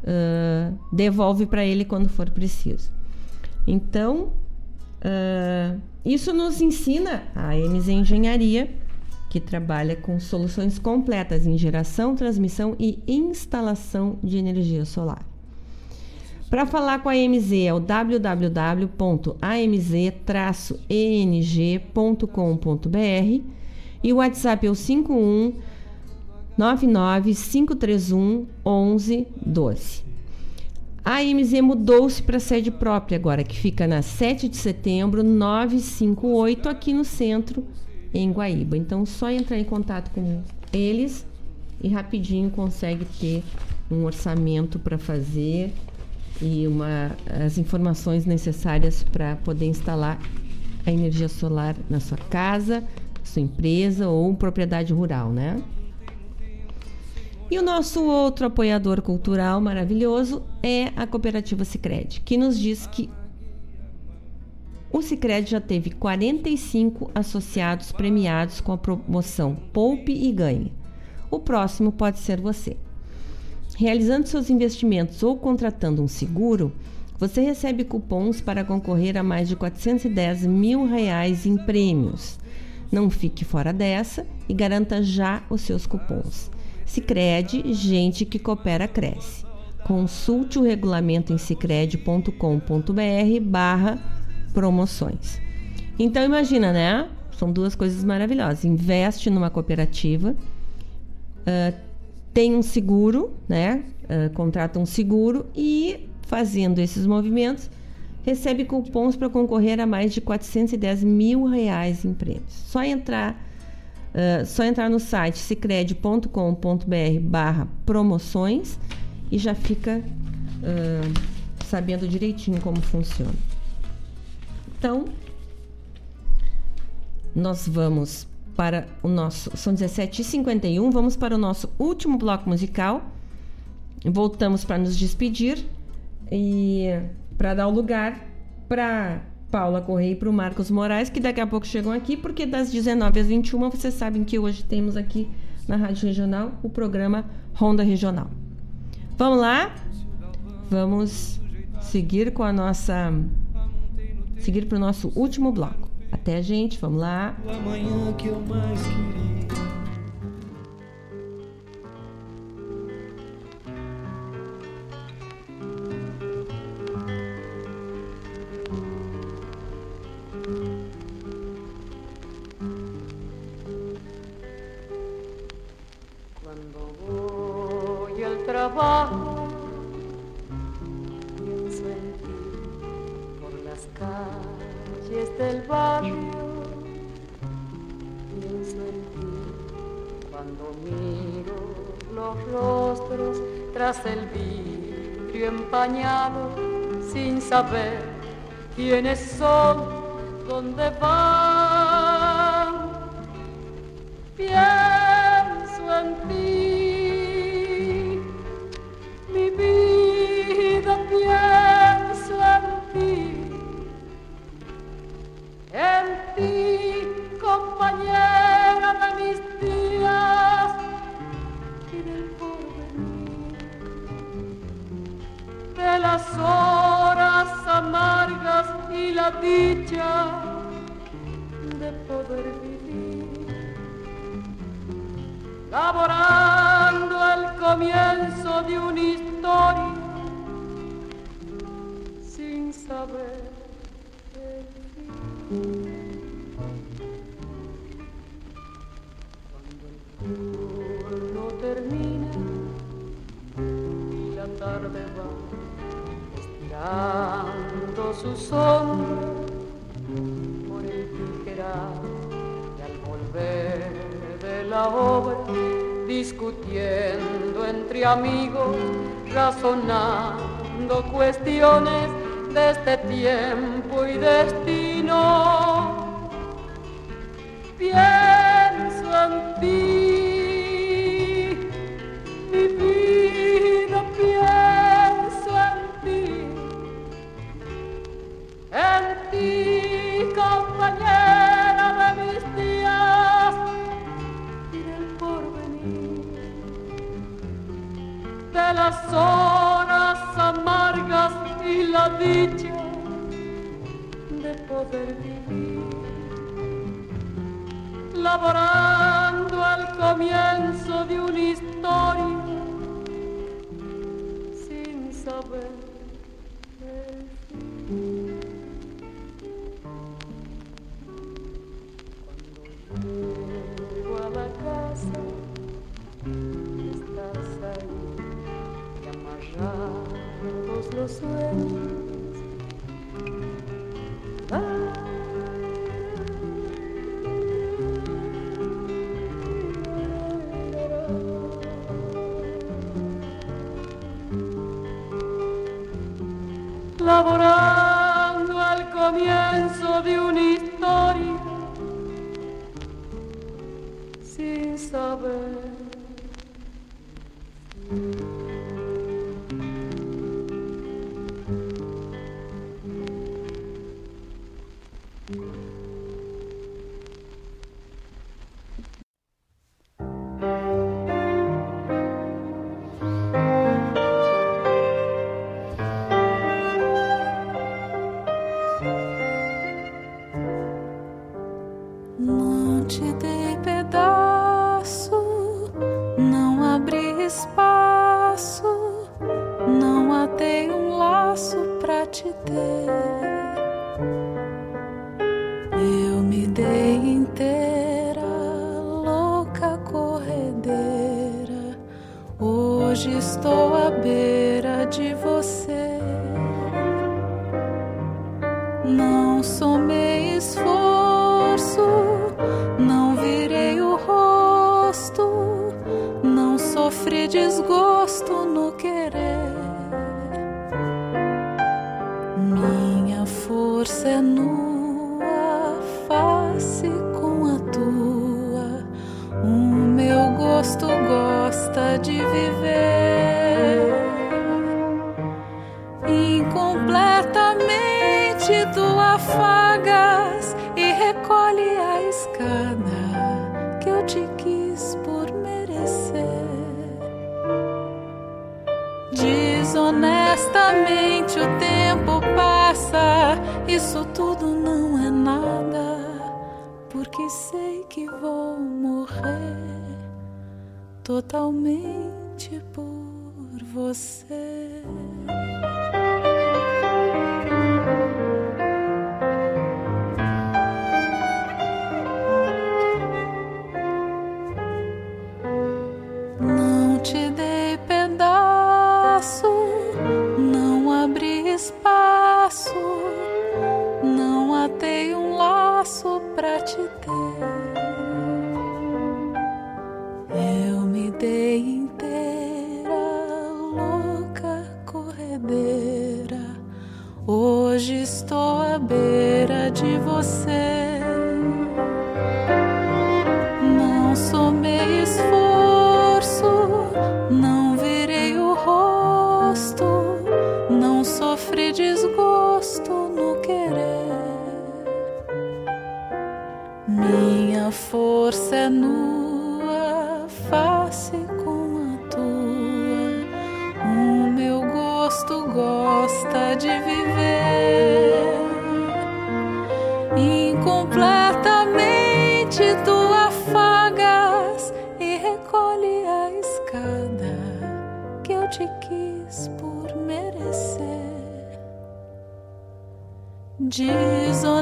uh, devolve para ele quando for preciso. Então, uh, isso nos ensina a MZ Engenharia que trabalha com soluções completas em geração, transmissão e instalação de energia solar. Para falar com a AMZ é o www.amz-eng.com.br e o WhatsApp é o 51 99 531 1112. A AMZ mudou-se para sede própria agora, que fica na 7 de setembro 958 aqui no centro em Guaíba. Então, só entrar em contato com eles e rapidinho consegue ter um orçamento para fazer e uma, as informações necessárias para poder instalar a energia solar na sua casa, sua empresa ou propriedade rural, né? E o nosso outro apoiador cultural maravilhoso é a cooperativa Sicredi, que nos diz que o Sicredi já teve 45 associados premiados com a promoção Poupe e Ganhe. O próximo pode ser você. Realizando seus investimentos ou contratando um seguro, você recebe cupons para concorrer a mais de 410 mil reais em prêmios. Não fique fora dessa e garanta já os seus cupons. Sicredi, gente que coopera cresce. Consulte o regulamento em sicredi.com.br barra promoções. Então imagina, né? São duas coisas maravilhosas. Investe numa cooperativa, uh, tem um seguro, né? Uh, contrata um seguro e fazendo esses movimentos recebe cupons para concorrer a mais de 410 mil reais em prêmios. Só entrar, uh, só entrar no site cicred.com.br barra promoções e já fica uh, sabendo direitinho como funciona. Então, nós vamos para o nosso. São 17h51, vamos para o nosso último bloco musical. Voltamos para nos despedir e para dar o lugar para Paula Correia e para o Marcos Moraes, que daqui a pouco chegam aqui, porque das 19 às 21 vocês sabem que hoje temos aqui na Rádio Regional o programa Ronda Regional. Vamos lá? Vamos seguir com a nossa seguir para o nosso último bloco. Até, gente, vamos lá. Amanhã que eu mais queria. Voy al trabajo calles del barrio, pienso en ti cuando miro los rostros tras el vidrio empañado, sin saber quiénes son, dónde van. Pienso compañera de mis días y del porvenir, de las horas amargas y la dicha de poder vivir, laborando el comienzo de una historia sin saber el fin. Termina y la tarde va estirando su sombra por el tijeral y al volver de la obra discutiendo entre amigos razonando cuestiones de este tiempo y destino. Pienso en ti ti, compañera de mis días. Y del porvenir, de las horas amargas y la dicha de poder vivir, laborando al comienzo de una historia sin saber Ah. lavorare.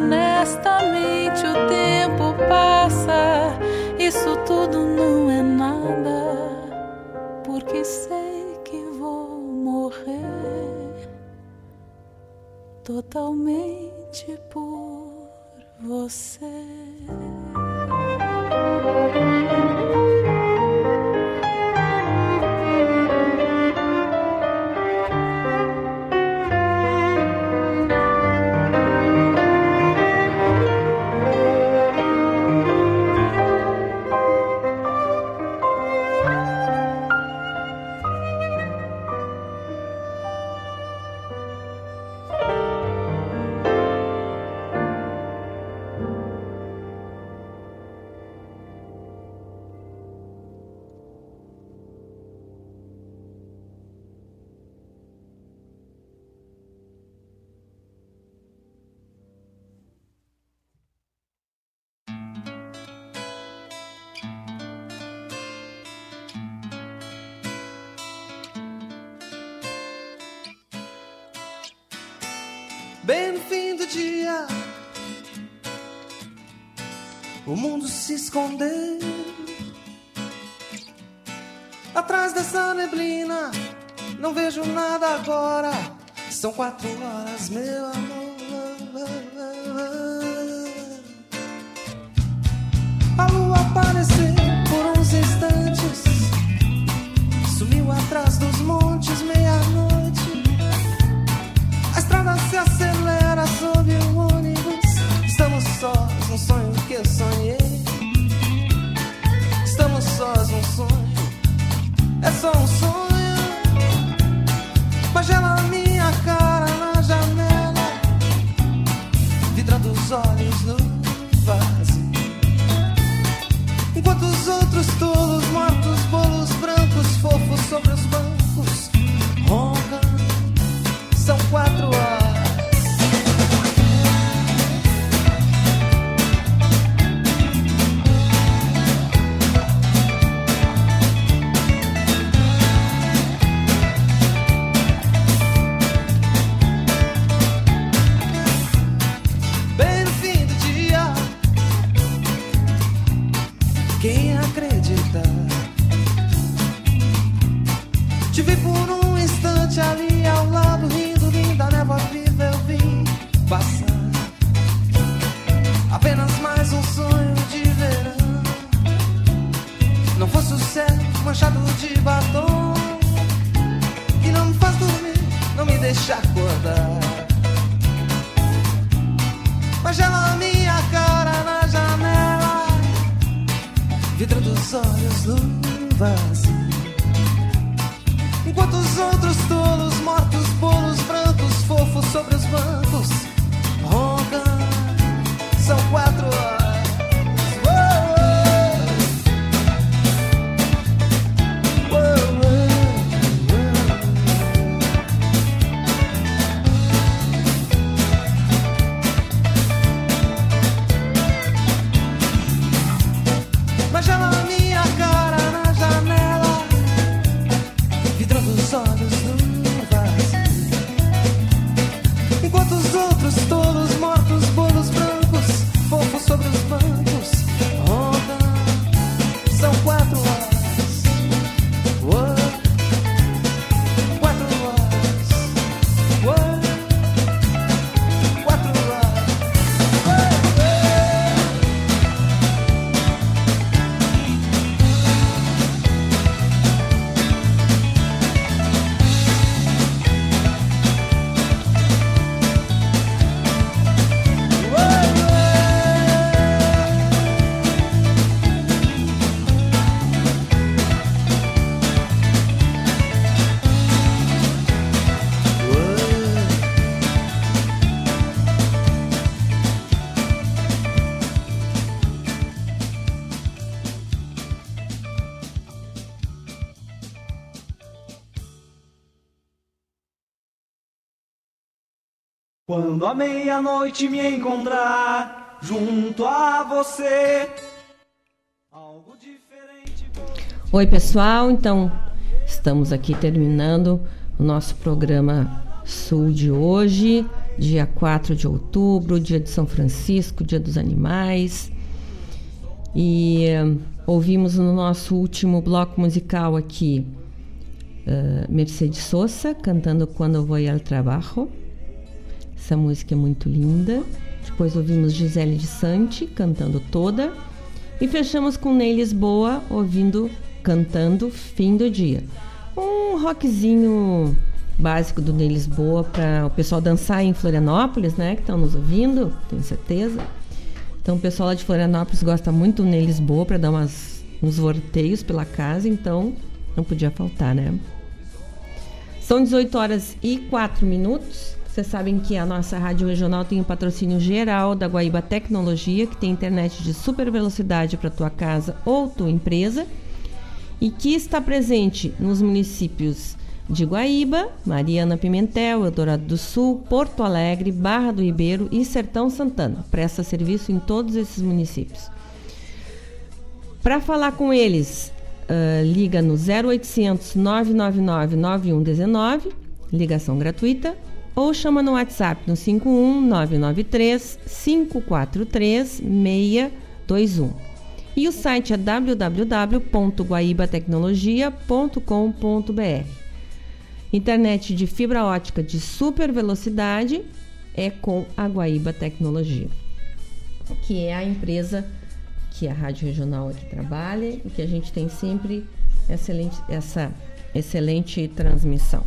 Desonestamente o tempo passa, isso tudo não é nada, porque sei que vou morrer totalmente por você. Escondeu atrás dessa neblina. Não vejo nada agora. São quatro horas, meu amor. A lua apareceu Quando a meia-noite me encontrar junto a você. Oi, pessoal. Então, estamos aqui terminando o nosso programa Sul de hoje. dia 4 de outubro, dia de São Francisco, dia dos animais. E uh, ouvimos no nosso último bloco musical aqui uh, Mercedes Sosa cantando Quando Vou ao Trabalho. Essa música é muito linda. Depois ouvimos Gisele de Sante cantando Toda. E fechamos com Ney Lisboa ouvindo, cantando Fim do Dia. Um rockzinho básico do Ney Lisboa para o pessoal dançar em Florianópolis, né? Que estão nos ouvindo, tenho certeza. Então o pessoal lá de Florianópolis gosta muito do Ney Lisboa para dar umas, uns vorteios pela casa, então não podia faltar, né? São 18 horas e 4 minutos. Vocês sabem que a nossa rádio regional tem o um patrocínio geral da Guaíba Tecnologia, que tem internet de super velocidade para tua casa ou tua empresa, e que está presente nos municípios de Guaíba, Mariana Pimentel, Eldorado do Sul, Porto Alegre, Barra do Ribeiro e Sertão Santana. Presta serviço em todos esses municípios. Para falar com eles, uh, liga no 0800 999 9119, ligação gratuita, ou chama no WhatsApp no 51 993 543 621. E o site é www.guaibatecnologia.com.br. Internet de fibra ótica de super velocidade é com a Guaíba Tecnologia, que é a empresa que a Rádio Regional aqui trabalha e que a gente tem sempre excelente, essa excelente transmissão.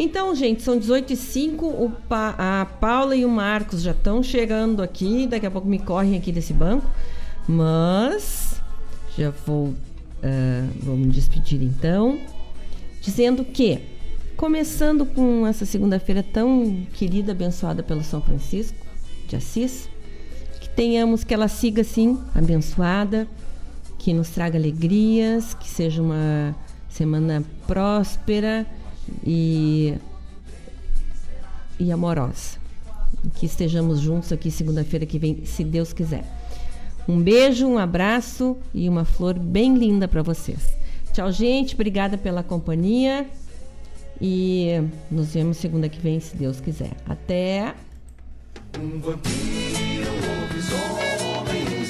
Então, gente, são 18 e 05 pa, a Paula e o Marcos já estão chegando aqui, daqui a pouco me correm aqui desse banco, mas já vou, uh, vou me despedir então, dizendo que, começando com essa segunda-feira tão querida, abençoada pelo São Francisco de Assis, que tenhamos que ela siga assim, abençoada, que nos traga alegrias, que seja uma semana próspera e, e amorosa. Que estejamos juntos aqui segunda-feira que vem, se Deus quiser. Um beijo, um abraço e uma flor bem linda para vocês. Tchau, gente. Obrigada pela companhia. E nos vemos segunda que vem, se Deus quiser. Até! Um vampiro, um lobisomem, um